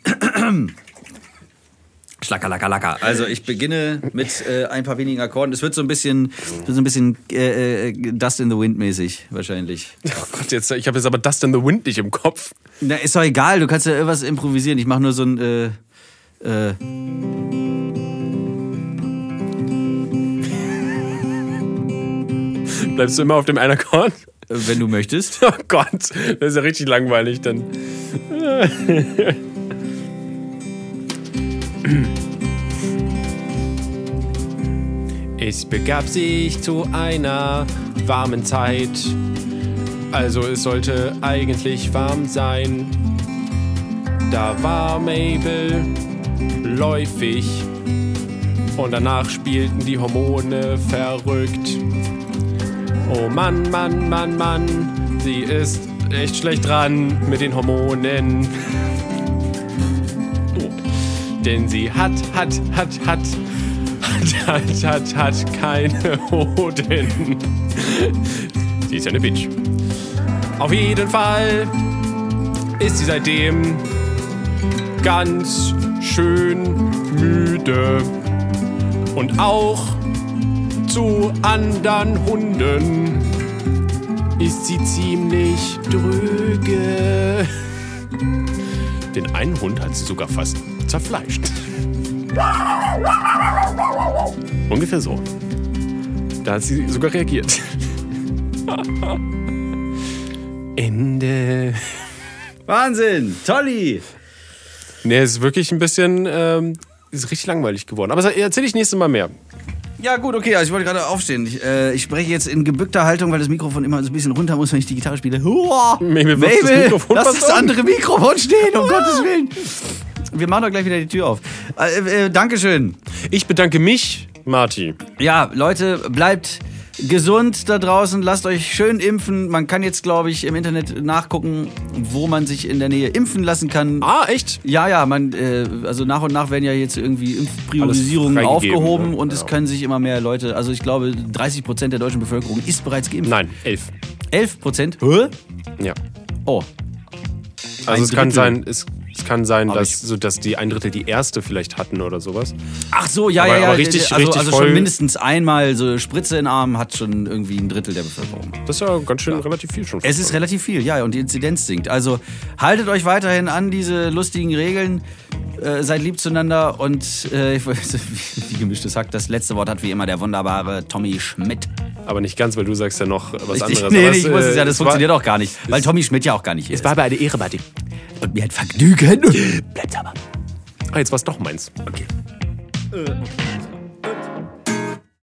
Schlackerlackerlacker. Also ich beginne mit äh, ein paar wenigen Akkorden. Es wird so ein bisschen, so ein bisschen äh, äh, Dust in the Wind mäßig wahrscheinlich. Oh Gott, jetzt, ich habe jetzt aber Dust in the Wind nicht im Kopf. Na, ist doch egal, du kannst ja irgendwas improvisieren. Ich mache nur so ein. Äh, äh, Bleibst du immer auf dem einen Akkord? wenn du möchtest. Oh Gott, das ist ja richtig langweilig dann. Es begab sich zu einer warmen Zeit. Also es sollte eigentlich warm sein. Da war Mabel läufig. Und danach spielten die Hormone verrückt. Oh Mann, Mann, Mann, Mann, sie ist echt schlecht dran mit den Hormonen. Denn sie hat, hat, hat, hat, hat, hat, hat, hat keine Hoden. Sie ist ja eine Bitch. Auf jeden Fall ist sie seitdem ganz schön müde. Und auch zu anderen Hunden ist sie ziemlich dröge. Den einen Hund hat sie sogar fast zerfleischt. Ungefähr so. Da hat sie sogar reagiert. Ende. Wahnsinn! Tolli! Ne, es ist wirklich ein bisschen. Ähm, ist richtig langweilig geworden. Aber erzähle ich nächstes Mal mehr. Ja, gut, okay, also ich wollte gerade aufstehen. Ich, äh, ich spreche jetzt in gebückter Haltung, weil das Mikrofon immer so ein bisschen runter muss, wenn ich die Gitarre spiele. Mabel wirft das Mikrofon lass das andere Mikrofon stehen, um Gottes Willen. Wir machen doch gleich wieder die Tür auf. Äh, äh, Dankeschön. Ich bedanke mich, Marti. Ja, Leute, bleibt gesund da draußen, lasst euch schön impfen. Man kann jetzt, glaube ich, im Internet nachgucken, wo man sich in der Nähe impfen lassen kann. Ah, echt? Ja, ja, man, äh, also nach und nach werden ja jetzt irgendwie Impfpriorisierungen aufgehoben ne? und es Ja. können sich immer mehr Leute, also ich glaube 30 Prozent der deutschen Bevölkerung ist bereits geimpft. Nein, elf. 11 Prozent? Hä? Ja. Oh, Also Ein es kann Drittel. sein, es, es kann sein, Aber dass, so, dass die ein Drittel die erste vielleicht hatten oder sowas. ach so, ja, Aber- ja, ja. aber richtig- also, richtig also voll- schon mindestens einmal so Spritze in den Arm hat schon irgendwie ein Drittel der Bevölkerung. Das ist ja ganz schön relativ viel schon. Es ist relativ viel, ja, und die Inzidenz sinkt. Also haltet euch weiterhin an diese lustigen Regeln, äh, seid lieb zueinander und äh, ich wie, gemischtes Hack. Das letzte Wort hat wie immer der wunderbare Tommy Schmidt. aber nicht ganz, weil du sagst ja noch was Ich, anderes. nee, nee, es, ich muss äh, es ja, das es war- funktioniert auch gar nicht, weil Tommy Schmidt ja auch gar nicht hier ist. Es war aber eine Ehre, Martin. und mir ein Vergnügen. Bleibt aber. Ah, jetzt war's doch meins. Okay.